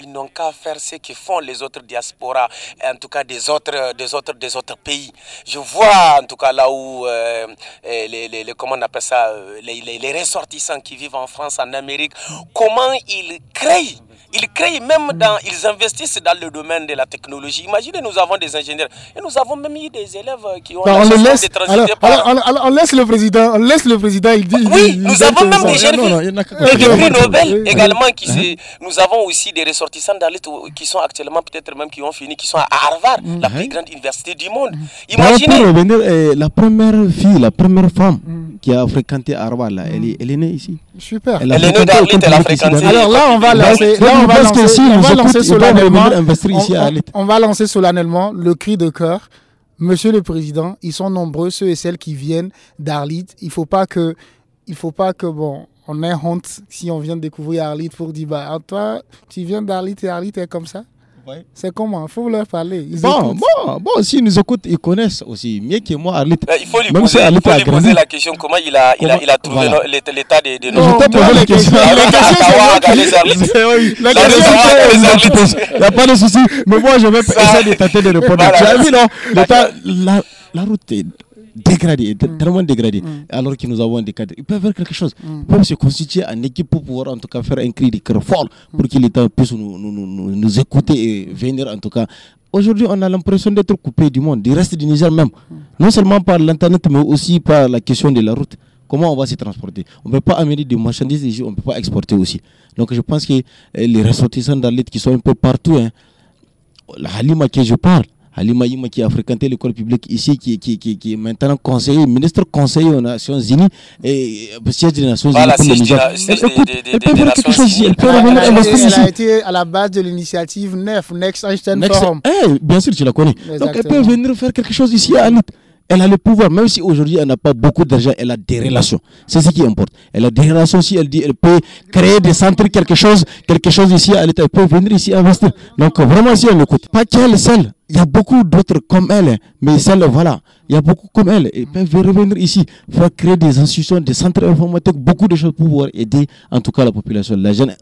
ils n'ont qu'à faire ce que font les autres diasporas, en tout cas des autres, des autres, des autres pays. Je vois, en tout cas, là où, euh, euh, les, les, les- comment on appelle ça, euh, les, les, les ressortissants qui vivent en France, en Amérique, comment ils créent ils créent même dans, ils investissent dans le domaine de la technologie. Imaginez, nous avons des ingénieurs et nous avons même eu des élèves qui ont Bah, la on, le chance laisse, de transiter alors, par- alors, alors, alors, on laisse le président, on laisse le président, il dit. Oui, il nous avons même des jeunes non, non, et des prix Nobel également qui se- Nous avons aussi des ressortissants d'Arlit qui sont actuellement peut-être même qui ont fini, qui sont à Harvard, la plus grande université du monde. Pour Imaginez. revenir, euh, la première fille, la première femme qui a fréquenté Harvard, là, elle, est, elle est née ici. Super. a Elle est née d'Arlit, elle a fréquenté-. Alors là, on va donc, là, on va lancer, on va solennellement, on- va lancer solennellement le cri de cœur. Monsieur le Président, ils sont nombreux ceux et celles qui viennent d'Arlit. Il faut pas que, il faut pas que bon, on ait honte si on vient de découvrir Arlit pour dire bah ah, toi, tu viens d'Arlit et Arlit est comme ça. Ouais. C'est comment? Faut leur parler. Ils Bon, écoutent. bon, bon, s'ils nous écoutent, ils connaissent aussi. Mieux que moi, Arlit. Euh, Il faut lui Même si poser, il faut a lui poser grandi. la question comment il a, il a, il a trouvé Voilà. l'état l'état de, de Je nos- t'ai posé la question. La question. Il n'y a pas de souci. Mais moi, je vais essayer de tâter de répondre. Tu as vu, non? La route est dégradée, est tellement dégradée. Alors que nous avons des cadres. Ils peuvent faire quelque chose. Ils peuvent se constituer en équipe pour pouvoir, en tout cas, faire un cri de cœur fort pour que l'État puisse nous, nous, nous, nous, nous écouter et venir, en tout cas. Aujourd'hui, on a l'impression d'être coupé du monde, du reste du Niger même. Non seulement par l'Internet, mais aussi par la question de la route. comment on va se transporter? On ne peut pas amener des marchandises ici, on ne peut pas exporter aussi. Donc je pense que eh, les ressortissants d'Arlit qui sont un peu partout, hein, la Halima que je parle, Halima Yima qui a fréquenté l'école publique ici, qui, qui, qui, qui, est maintenant conseiller, ministre conseiller aux Nations Unies et euh, siège des Nations Unies pour le Niger. Elle, écoute, elle peut faire quelque chose ici, elle peut revenir investir Elle ici. a été à la base de l'initiative NEF, Next Einstein Next- Forum. Eh, bien sûr, tu la connais. Donc elle peut venir faire quelque chose ici à Alit. Elle a le pouvoir, même si aujourd'hui elle n'a pas beaucoup d'argent, elle a des relations. C'est ce qui importe. Elle a des relations. Si elle dit, elle peut créer des centres, quelque chose, quelque chose ici à Alit, elle peut venir ici investir. Donc vraiment, si elle écoute, pas qu'elle seule. Il y a beaucoup d'autres comme elle, mais celle, voilà, il y a beaucoup comme elle. Ils peuvent revenir ici, faire créer des institutions, des centres informatiques, beaucoup de choses pour pouvoir aider, en tout cas, la population. La jeune,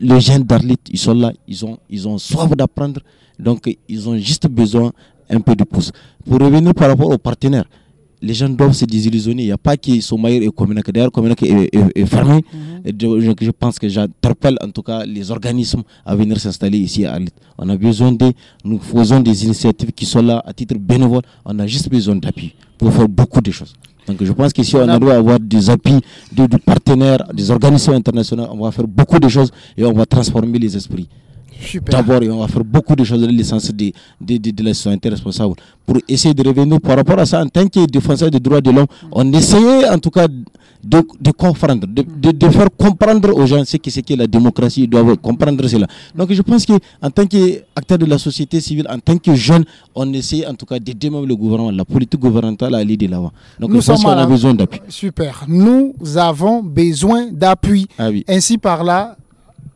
les jeunes d'Arlit, ils sont là, ils ont, ils ont soif d'apprendre, donc ils ont juste besoin un peu de pouce. Pour revenir par rapport aux partenaires, les gens doivent se désillusionner. Il n'y a pas que Somaïr et Cominac. D'ailleurs, Cominac est, est- est fermé. Et je, je- je pense que j'interpelle en tout cas les organismes à venir s'installer ici à. On a besoin de. Nous faisons des initiatives qui sont là à titre bénévole. On a juste besoin d'appui pour faire beaucoup de choses. Donc je pense que si on doit avoir des appuis de, de partenaires, des organismes internationaux, on va faire beaucoup de choses et on va transformer les esprits. D'abord, on va faire beaucoup de choses dans le sens de, de, de, de la société responsable. Pour essayer de revenir par rapport à ça, en tant que défenseur des droits de l'homme, on essayait en tout cas de, de comprendre, de, de, faire comprendre aux gens ce que c'est que la démocratie, ils doivent comprendre cela. Donc je pense qu'en tant qu'acteur de la société civile, en tant que jeune, on essaie en tout cas d'aider même le gouvernement, la politique gouvernementale à aller de l'avant. Donc Nous je pense qu'on a besoin d'appui. Super. Nous avons besoin d'appui. Ah oui. Ainsi par là,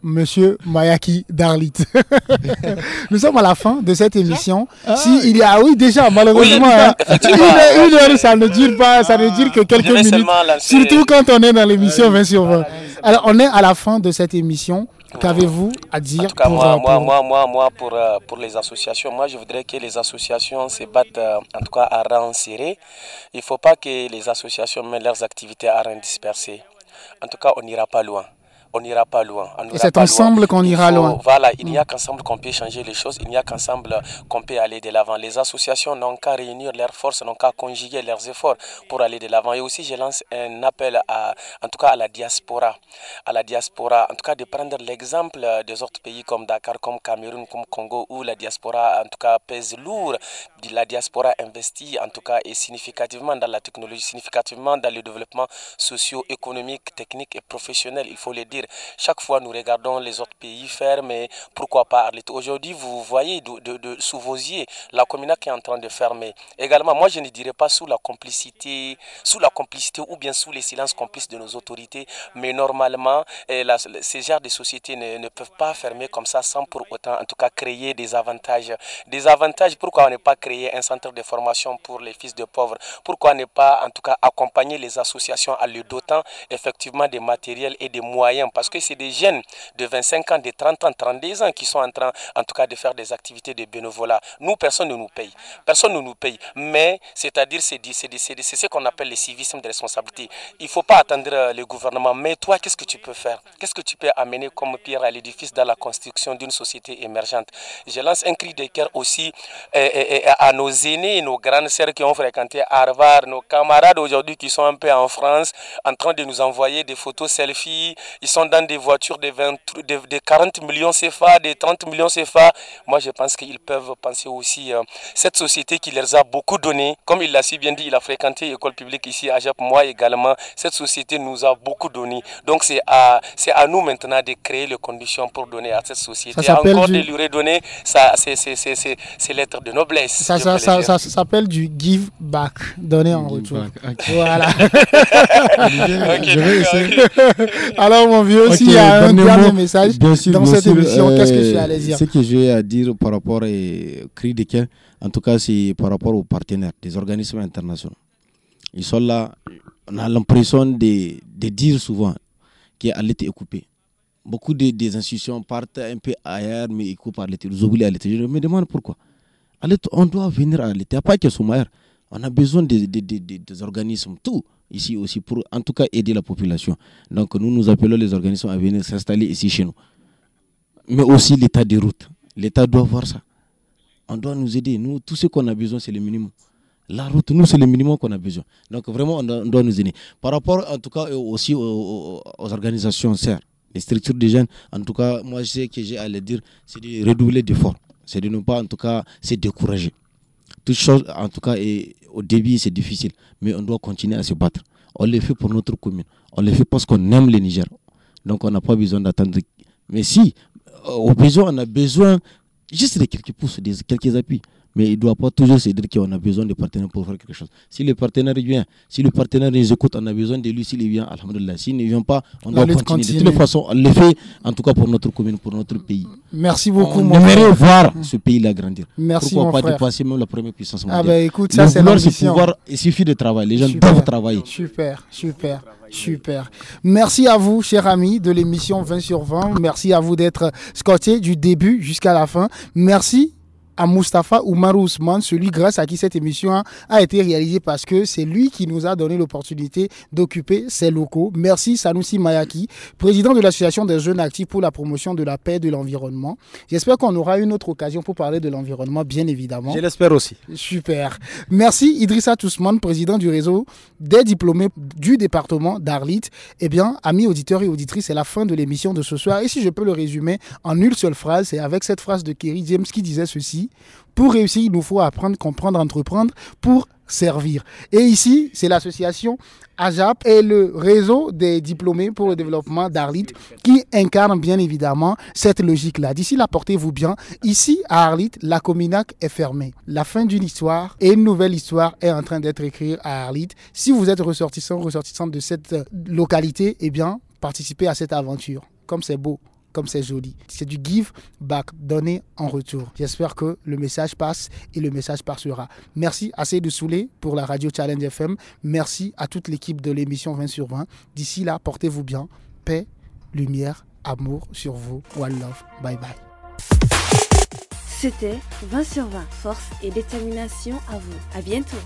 Monsieur Mayaki Darlit. Nous sommes à la fin de cette émission. si il y a, oui, déjà, malheureusement, Oui, hein, une, une heure, ça ne dure pas, ça ne dure que quelques minutes. Surtout quand on est dans l'émission 20 sur 20. Alors, on est à la fin de cette émission. Qu'avez-vous à dire En tout cas, pour, moi, euh, moi, pour- moi, moi, moi, pour, euh, pour les associations, moi, je voudrais que les associations se battent, euh, en tout cas, à rang serré. Il ne faut pas que les associations mettent leurs activités à rang dispersé. En tout cas, on n'ira pas loin. On n'ira pas loin. On c'est ensemble qu'on ira faut- loin. Voilà, il n'y a qu'ensemble qu'on peut changer les choses. Il n'y a qu'ensemble qu'on peut aller de l'avant. Les associations n'ont qu'à réunir leurs forces, n'ont qu'à conjuguer leurs efforts pour aller de l'avant. Et aussi, je lance un appel à, en tout cas, à la diaspora, à la diaspora, en tout cas, de prendre l'exemple des autres pays comme Dakar, comme Cameroun, comme Congo, où la diaspora, en tout cas, pèse lourd. La diaspora investit, en tout cas, et significativement dans la technologie, significativement dans le développement socio-économique, technique et professionnel. Il faut le dire. Chaque fois, nous regardons les autres pays faire, pourquoi pas Aujourd'hui, vous voyez sous vos yeux la commune qui est en train de fermer. Également, moi, je ne dirais pas sous la complicité, sous la complicité ou bien sous les silences complices de nos autorités, mais normalement, eh, ces genres de sociétés ne, peuvent pas fermer comme ça sans pour autant, en tout cas, créer des avantages. Des avantages, pourquoi on n'est pas créer un centre de formation pour les fils de pauvres? Pourquoi ne pas, en tout cas, accompagner les associations en leur dotant effectivement des matériels et des moyens Parce que c'est des jeunes de 25 ans, de 30 ans, 32 ans qui sont en train, en tout cas, de faire des activités de bénévolat. Nous, personne ne nous paye. Personne ne nous paye. Mais, c'est-à-dire, c'est ce qu'on appelle le civisme de responsabilité. Il ne faut pas attendre euh, le gouvernement. Mais toi, qu'est-ce que tu peux faire? Qu'est-ce que tu peux amener comme pierre à l'édifice dans la construction d'une société émergente? Je lance un cri de cœur aussi euh, euh, à nos aînés, nos grandes sœurs qui ont fréquenté Harvard, nos camarades aujourd'hui qui sont un peu en France, en train de nous envoyer des photos selfies. Ils sont dans des voitures de, 20 de, de 40 millions CFA, de 30 millions CFA. Moi, je pense qu'ils peuvent penser aussi euh, cette société qui leur a beaucoup donné. Comme il l'a si bien dit, il a fréquenté l'école publique ici à Jap, moi également. Cette société nous a beaucoup donné. Donc, c'est à, c'est à nous maintenant de créer les conditions pour donner à cette société. Ça s'appelle Encore du- de lui redonner, ça, c'est, c'est, c'est, c'est, c'est l'être de noblesse. Ça, ça, ça, s'appelle du give back, donner en retour. back. Voilà. Je vais essayer. Alors, mon vieux, Ok, s'il y a un dernier mot. message Bien sûr, dans cette sûr, émission, qu'est-ce que euh, tu allais dire Ce que j'ai à dire par rapport au cri de cœur, en tout cas, c'est par rapport aux partenaires, des organismes internationaux. Ils sont là, on a l'impression de, de dire souvent qu'Alit est coupé. Beaucoup de, des institutions partent un peu ailleurs, mais ils coupent Alit. Ils oublient Alit. Je me demande pourquoi. On doit venir à Alit. Il n'y a pas que Soumaïr. On a besoin de- de- de- de- des organismes, tout ici aussi, pour en tout cas aider la population. Donc nous nous appelons les organismes à venir s'installer ici chez nous. Mais aussi l'état des routes. L'État doit voir ça. On doit nous aider. Nous, tout ce qu'on a besoin, c'est le minimum. La route, nous, c'est le minimum qu'on a besoin. Donc vraiment, on doit, nous aider. Par rapport, en tout cas, aussi aux, organisations serres, les structures des jeunes, en tout cas, moi, je sais que j'ai à le dire, c'est de redoubler d'efforts. C'est de ne pas, en tout cas, se décourager. Toute chose, en tout cas, et au début, c'est difficile, mais on doit continuer à se battre. On le fait pour notre commune. On le fait parce qu'on aime le Niger. Donc, on n'a pas besoin d'attendre. Mais si, au besoin, on a besoin juste de quelques pouces, de quelques appuis. Mais il ne doit pas toujours se dire qu'on a besoin de partenaires pour faire quelque chose. Si le partenaire vient, si le partenaire nous écoute, on a besoin de lui. S'il vient, alhamdulillah. S'il ne vient pas, on doit continuer. De toute façon, on le fait, en tout cas pour notre commune, pour notre pays. Merci beaucoup, on aimerait voir ce pays-là grandir. Merci, Pourquoi pas dépasser même la première puissance mondiale? Ah ben écoute, ça c'est l'ambition. Il suffit de travailler. Les gens doivent travailler. Super, super. Super. Merci à vous, chers amis de l'émission 20 sur 20. Merci à vous d'être scotché du début jusqu'à la fin. Merci à Mustapha Oumarou Ousmane, celui grâce à qui cette émission a été réalisée parce que c'est lui qui nous a donné l'opportunité d'occuper ces locaux. Merci Sanoussi Mayaki, président de l'association des jeunes actifs pour la promotion de la paix et de l'environnement. J'espère qu'on aura une autre occasion pour parler de l'environnement, bien évidemment. Je l'espère aussi. Super. Merci Idrissa Tousman, président du réseau des diplômés du département d'Arlit. Eh bien, amis auditeurs et auditrices, c'est la fin de l'émission de ce soir. Et si je peux le résumer en une seule phrase, c'est avec cette phrase de Kerry James qui disait ceci pour réussir, il nous faut apprendre, comprendre, entreprendre pour servir. Et ici, c'est l'association AJAP et le réseau des diplômés pour le développement d'Arlit qui incarne bien évidemment cette logique-là. D'ici là, portez-vous bien. Ici, à Arlit, la Cominac est fermée. La fin d'une histoire et une nouvelle histoire est en train d'être écrite à Arlit. Si vous êtes ressortissant, ressortissant de cette localité, eh bien, participez à cette aventure. Comme c'est beau comme c'est joli. C'est du give back, donner en retour. J'espère que le message passe et le message passera. Merci à de Soulé pour la radio Challenge FM. Merci à toute l'équipe de l'émission 20 sur 20. D'ici là, portez-vous bien. Paix, lumière, amour sur vous. One love. Bye bye. C'était 20 sur 20. Force et détermination à vous. À bientôt.